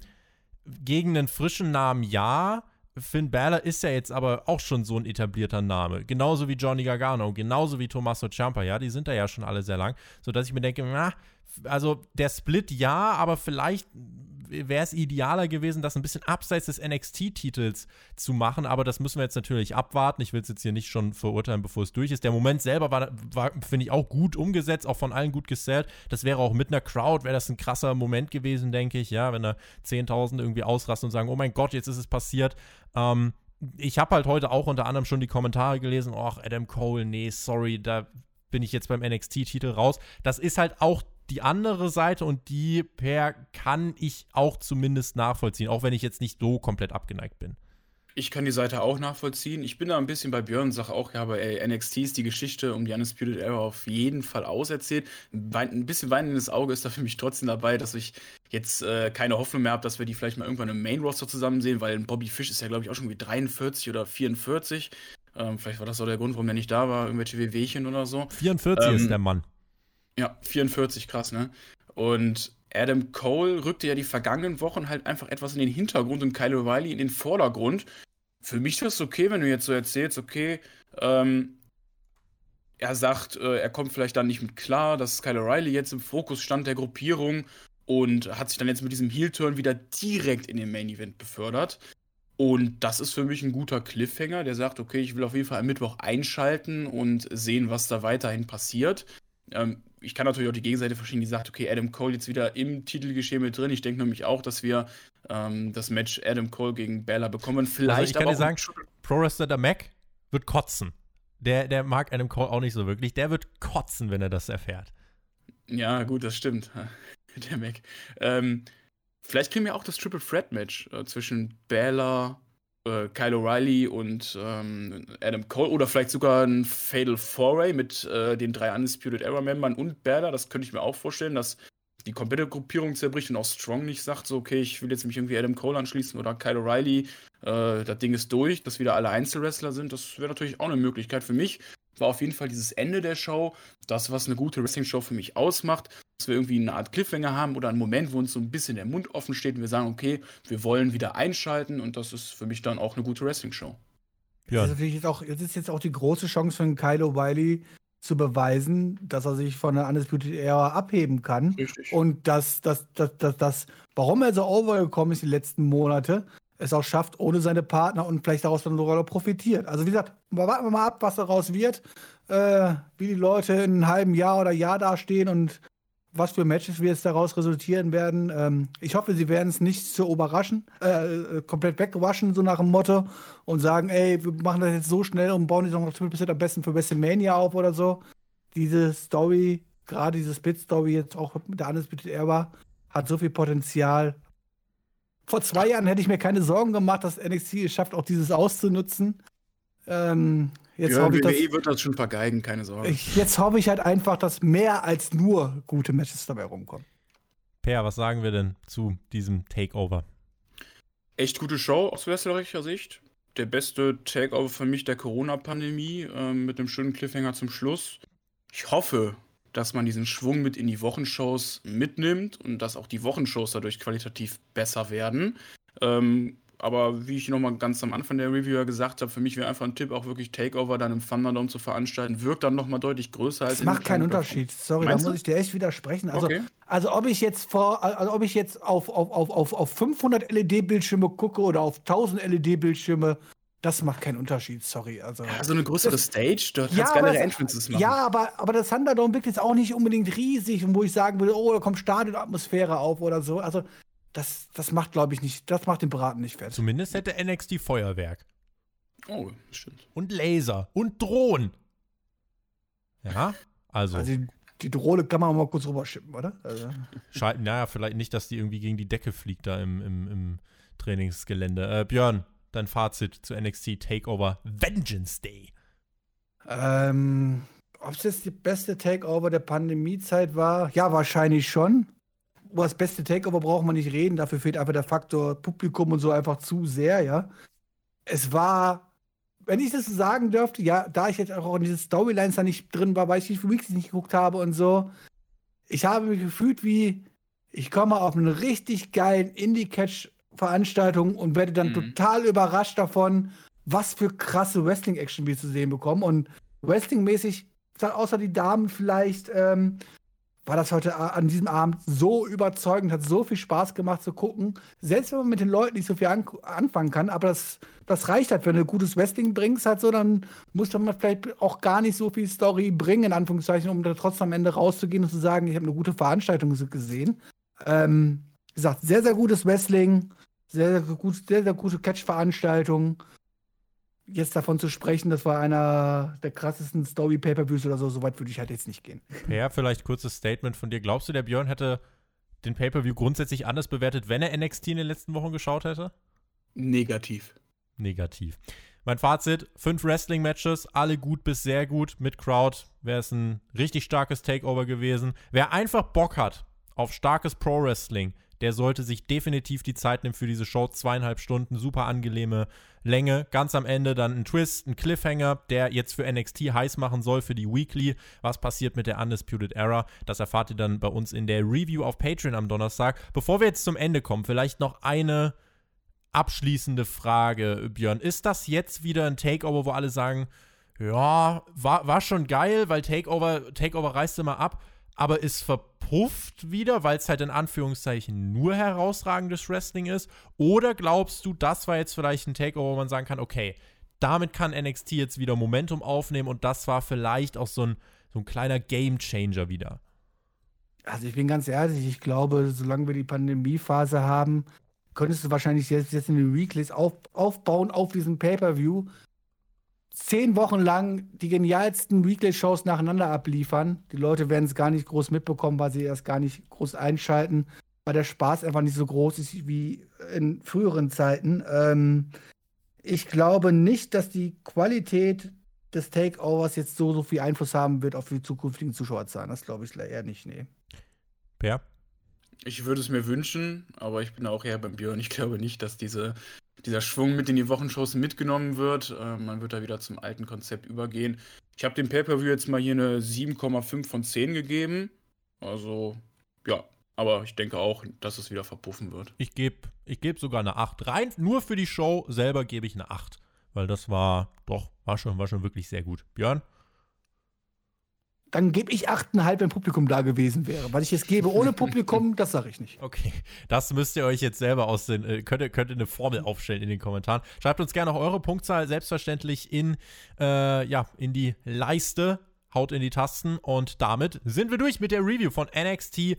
gegen einen frischen Namen ja. Finn Balor ist ja jetzt aber auch schon so ein etablierter Name. Genauso wie Johnny Gargano, genauso wie Tommaso Ciampa. Ja, die sind da ja schon alle sehr lang. Sodass ich mir denke, na, also der Split ja, aber vielleicht wäre es idealer gewesen, das ein bisschen abseits des NXT-Titels zu machen, aber das müssen wir jetzt natürlich abwarten. Ich will es jetzt hier nicht schon verurteilen, bevor es durch ist. Der Moment selber war, war finde ich, auch gut umgesetzt, auch von allen gut gesellt. Das wäre auch mit einer Crowd, wäre das ein krasser Moment gewesen, denke ich, ja, wenn da 10.000 irgendwie ausrasten und sagen, oh mein Gott, jetzt ist es passiert. Ähm, ich habe halt heute auch unter anderem schon die Kommentare gelesen, ach, Adam Cole, nee, sorry, da bin ich jetzt beim NXT-Titel raus. Das ist halt auch die andere Seite und die per kann ich auch zumindest nachvollziehen, auch wenn ich jetzt nicht so komplett abgeneigt bin. Ich kann die Seite auch nachvollziehen. Ich bin da ein bisschen bei Björn, sage auch, ja, aber ey, NXT ist die Geschichte um die Undisputed Era auf jeden Fall auserzählt. Ein bisschen weinendes Auge ist da für mich trotzdem dabei, dass ich jetzt äh, keine Hoffnung mehr habe, dass wir die vielleicht mal irgendwann im Main Roster zusammen sehen, weil Bobby Fish ist ja, glaube ich, auch schon wie 43 oder 44. Ähm, vielleicht war das auch der Grund, warum er nicht da war, irgendwelche Wehwehchen oder so. 44 ähm, ist der Mann. Ja, 44, krass, ne? Und Adam Cole rückte ja die vergangenen Wochen halt einfach etwas in den Hintergrund und Kyle O'Reilly in den Vordergrund. Für mich ist das okay, wenn du jetzt so erzählst, okay, ähm, er sagt, äh, er kommt vielleicht dann nicht mit klar, dass Kyle O'Reilly jetzt im Fokus stand der Gruppierung und hat sich dann jetzt mit diesem Heel-Turn wieder direkt in den Main-Event befördert. Und das ist für mich ein guter Cliffhanger, der sagt, okay, ich will auf jeden Fall am Mittwoch einschalten und sehen, was da weiterhin passiert. Ähm, ich kann natürlich auch die Gegenseite verstehen, die sagt, okay, Adam Cole jetzt wieder im Titelgeschehen mit drin. Ich denke nämlich auch, dass wir ähm, das Match Adam Cole gegen Bella bekommen. Vielleicht also ich kann dir sagen, Pro Wrestler der Mac wird kotzen. Der, der mag Adam Cole auch nicht so wirklich. Der wird kotzen, wenn er das erfährt. Ja, gut, das stimmt. der Mac. Ähm, vielleicht kriegen wir auch das Triple Threat Match äh, zwischen Bella, äh, Kyle O'Reilly und ähm, Adam Cole oder vielleicht sogar ein Fatal Foray mit äh, den drei Undisputed Era Membern und Berda. Das könnte ich mir auch vorstellen, dass die komplette Gruppierung zerbricht und auch Strong nicht sagt, so, okay, ich will jetzt mich irgendwie Adam Cole anschließen oder Kyle O'Reilly, äh, das Ding ist durch, dass wieder alle Einzelwrestler sind. Das wäre natürlich auch eine Möglichkeit für mich war auf jeden Fall dieses Ende der Show, das, was eine gute Wrestling-Show für mich ausmacht, dass wir irgendwie eine Art Cliffhanger haben oder einen Moment, wo uns so ein bisschen der Mund offen steht und wir sagen, okay, wir wollen wieder einschalten und das ist für mich dann auch eine gute Wrestling-Show. Ja. Das ist natürlich jetzt auch, jetzt ist jetzt auch die große Chance für Kyle O'Reilly zu beweisen, dass er sich von der Undisputed Era abheben kann. Richtig. Und dass das, das, das, das, warum er so overgekommen ist die letzten Monate, es auch schafft, ohne seine Partner und vielleicht daraus dann sogar profitiert. Also wie gesagt, warten wir mal ab, was daraus wird, äh, wie die Leute in einem halben Jahr oder Jahr dastehen und was für Matches wir jetzt daraus resultieren werden. Ähm, ich hoffe, sie werden es nicht so überraschen, äh, komplett wegwaschen, so nach dem Motto, und sagen, ey, wir machen das jetzt so schnell und bauen die noch Triple am besten für WrestleMania auf oder so. Diese Story, gerade diese Split-Story jetzt auch mit der Undisputed Era, hat so viel Potenzial vor zwei Jahren hätte ich mir keine Sorgen gemacht, dass NXT es schafft, auch dieses auszunutzen. Ähm, jetzt ja, hoffe ich, WWE wird das schon vergeigen, keine Sorge. Ich, jetzt hoffe ich halt einfach, dass mehr als nur gute Matches dabei rumkommen. Per, was sagen wir denn zu diesem Takeover? Echt gute Show aus wrestlerischer Sicht. Der beste Takeover für mich der Corona-Pandemie äh, mit einem schönen Cliffhanger zum Schluss. Ich hoffe, dass man diesen Schwung mit in die Wochenshows mitnimmt und dass auch die Wochenshows dadurch qualitativ besser werden. Ähm, aber wie ich nochmal ganz am Anfang der Reviewer gesagt habe, für mich wäre einfach ein Tipp, auch wirklich Takeover dann im Thunderdome zu veranstalten. Wirkt dann nochmal deutlich größer als. Das macht keinen Unterschied. Sorry, Meinst da muss ich dir echt widersprechen. Also, okay. also ob ich jetzt vor, also ob ich jetzt auf, auf, auf, auf, auf 500 LED-Bildschirme gucke oder auf 1000 LED-Bildschirme, das macht keinen Unterschied, sorry. Also, ja, so eine größere das, Stage, dort ja, geilere Entrances machen. Ja, aber, aber das Thunderdome wirkt jetzt auch nicht unbedingt riesig, wo ich sagen würde, oh, da kommt Stadionatmosphäre auf oder so. Also, das, das macht, glaube ich, nicht, das macht den Braten nicht fertig. Zumindest hätte NXT Feuerwerk. Oh, stimmt. Und Laser und Drohnen. Ja, also. also die Drohle kann man mal kurz rüberschippen, oder? Also. Schalten, naja, vielleicht nicht, dass die irgendwie gegen die Decke fliegt da im, im, im Trainingsgelände. Äh, Björn, dein Fazit zu NXT Takeover Vengeance Day. Ähm, ob es jetzt die beste Takeover der Pandemiezeit war? Ja, wahrscheinlich schon. Über das beste Takeover braucht man nicht reden. Dafür fehlt einfach der Faktor Publikum und so einfach zu sehr, ja. Es war, wenn ich das sagen dürfte, ja, da ich jetzt auch in diesen Storylines da nicht drin war, weil ich die Weeks nicht geguckt habe und so, ich habe mich gefühlt wie, ich komme auf eine richtig geilen Indie-Catch-Veranstaltung und werde dann mhm. total überrascht davon, was für krasse Wrestling-Action wir zu sehen bekommen. Und Wrestling-mäßig, außer die Damen vielleicht, ähm, war das heute an diesem Abend so überzeugend, hat so viel Spaß gemacht zu gucken. Selbst wenn man mit den Leuten nicht so viel an anfangen kann, aber das, das reicht halt, wenn du gutes Wrestling bringst, halt so, dann muss man vielleicht auch gar nicht so viel Story bringen, in Anführungszeichen, um da trotzdem am Ende rauszugehen und zu sagen, ich habe eine gute Veranstaltung gesehen. Ähm, wie gesagt, sehr, sehr gutes Wrestling, sehr, sehr, gut, sehr, sehr gute Catch-Veranstaltung jetzt davon zu sprechen, das war einer der krassesten Story-Pay-Per-Views oder so, so weit würde ich halt jetzt nicht gehen. Ja, vielleicht kurzes Statement von dir. Glaubst du, der Björn hätte den Pay-Per-View grundsätzlich anders bewertet, wenn er NXT in den letzten Wochen geschaut hätte? Negativ. Negativ. Mein Fazit: fünf Wrestling-Matches, alle gut bis sehr gut. Mit Crowd wäre es ein richtig starkes Takeover gewesen. Wer einfach Bock hat auf starkes Pro-Wrestling, der sollte sich definitiv die Zeit nehmen für diese Show. Zweieinhalb Stunden, super angenehme Länge. Ganz am Ende dann ein Twist, ein Cliffhanger, der jetzt für NXT heiß machen soll für die Weekly. Was passiert mit der Undisputed Era? Das erfahrt ihr dann bei uns in der Review auf Patreon am Donnerstag. Bevor wir jetzt zum Ende kommen, vielleicht noch eine abschließende Frage, Björn. Ist das jetzt wieder ein Takeover, wo alle sagen, ja, war, war schon geil, weil Takeover, Takeover reißt immer ab, aber ist verpufft wieder, weil es halt in Anführungszeichen nur herausragendes Wrestling ist? Oder glaubst du, das war jetzt vielleicht ein Takeover, wo man sagen kann, okay, damit kann NXT jetzt wieder Momentum aufnehmen und das war vielleicht auch so ein, so ein kleiner Game Changer wieder? Also ich bin ganz ehrlich, ich glaube, solange wir die Pandemiephase haben, könntest du wahrscheinlich jetzt, jetzt in den Weeklies auf, aufbauen auf diesem Pay-Per-View zehn Wochen lang die genialsten Weekly-Shows nacheinander abliefern. Die Leute werden es gar nicht groß mitbekommen, weil sie erst gar nicht groß einschalten, weil der Spaß einfach nicht so groß ist wie in früheren Zeiten. Ähm, ich glaube nicht, dass die Qualität des Takeovers jetzt so, so viel Einfluss haben wird auf die zukünftigen Zuschauerzahlen. Das glaube ich eher nicht, nee. Per? Ich würde es mir wünschen, aber ich bin auch eher beim Björn. Ich glaube nicht, dass diese dieser Schwung mit in die Wochenshows mitgenommen wird. Äh, man wird da wieder zum alten Konzept übergehen. Ich habe dem Pay-Per-View jetzt mal hier eine 7,5 von 10 gegeben. Also, ja. Aber ich denke auch, dass es wieder verpuffen wird. Ich gebe ich geb sogar eine 8. Rein nur für die Show selber gebe ich eine 8. Weil das war, doch, war schon, war schon wirklich sehr gut. Björn? Dann gebe ich 8,5, wenn Publikum da gewesen wäre. Was ich jetzt gebe ohne Publikum, das sage ich nicht. Okay, das müsst ihr euch jetzt selber aus den, äh, könnt, ihr, könnt ihr eine Formel aufstellen in den Kommentaren. Schreibt uns gerne auch eure Punktzahl selbstverständlich in, äh, ja, in die Leiste, haut in die Tasten und damit sind wir durch mit der Review von NXT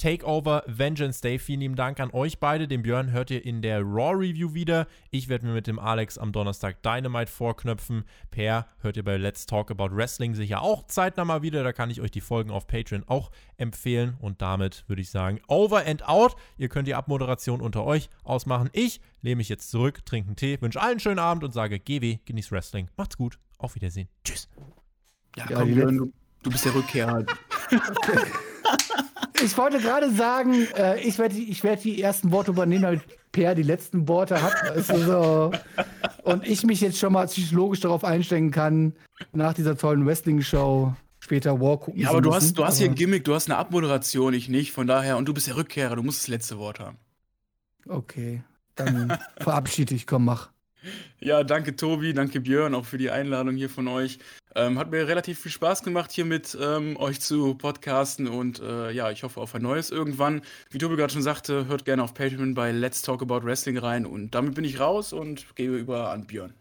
Takeover Vengeance Day. Vielen lieben Dank an euch beide. Den Björn hört ihr in der Raw Review wieder. Ich werde mir mit dem Alex am Donnerstag Dynamite vorknöpfen. Per hört ihr bei Let's Talk About Wrestling sicher auch zeitnah mal wieder. Da kann ich euch die Folgen auf Patreon auch empfehlen. Und damit würde ich sagen, over and out. Ihr könnt die Abmoderation unter euch ausmachen. Ich lehne mich jetzt zurück, trinke einen Tee, wünsche allen einen schönen Abend und sage GW, genieß Wrestling. Macht's gut. Auf Wiedersehen. Tschüss. Ja, ja komm, Björn, du, du bist der Rückkehrer. ich wollte gerade sagen, äh, ich werde ich werd die ersten Worte übernehmen, damit Per die letzten Worte hat. Du, so. Und ich mich jetzt schon mal psychologisch darauf einstellen kann, nach dieser tollen Wrestling-Show später War gucken Ja, aber du hast, du hast hier ein Gimmick, du hast eine Abmoderation, ich nicht. Von daher, und du bist der Rückkehrer, du musst das letzte Wort haben. Okay, dann verabschiede ich, komm, mach. Ja, danke Tobi, danke Björn auch für die Einladung hier von euch. Ähm, hat mir relativ viel Spaß gemacht, hier mit ähm, euch zu podcasten und äh, ja, ich hoffe auf ein neues irgendwann. Wie Tobi gerade schon sagte, hört gerne auf Patreon bei Let's Talk About Wrestling rein und damit bin ich raus und gebe über an Björn.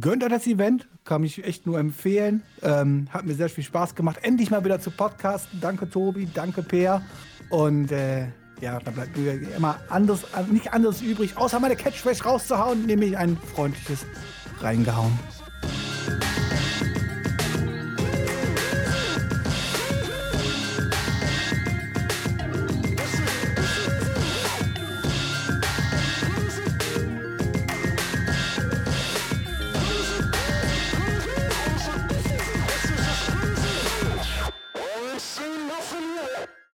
Gönnt euch das Event, kann ich echt nur empfehlen. Ähm, hat mir sehr viel Spaß gemacht, endlich mal wieder zu podcasten. Danke Tobi, danke Peer und äh, ja, da bleibt mir immer anders, nicht anderes übrig, außer meine Catchphrase rauszuhauen, nämlich ein freundliches reingehauen.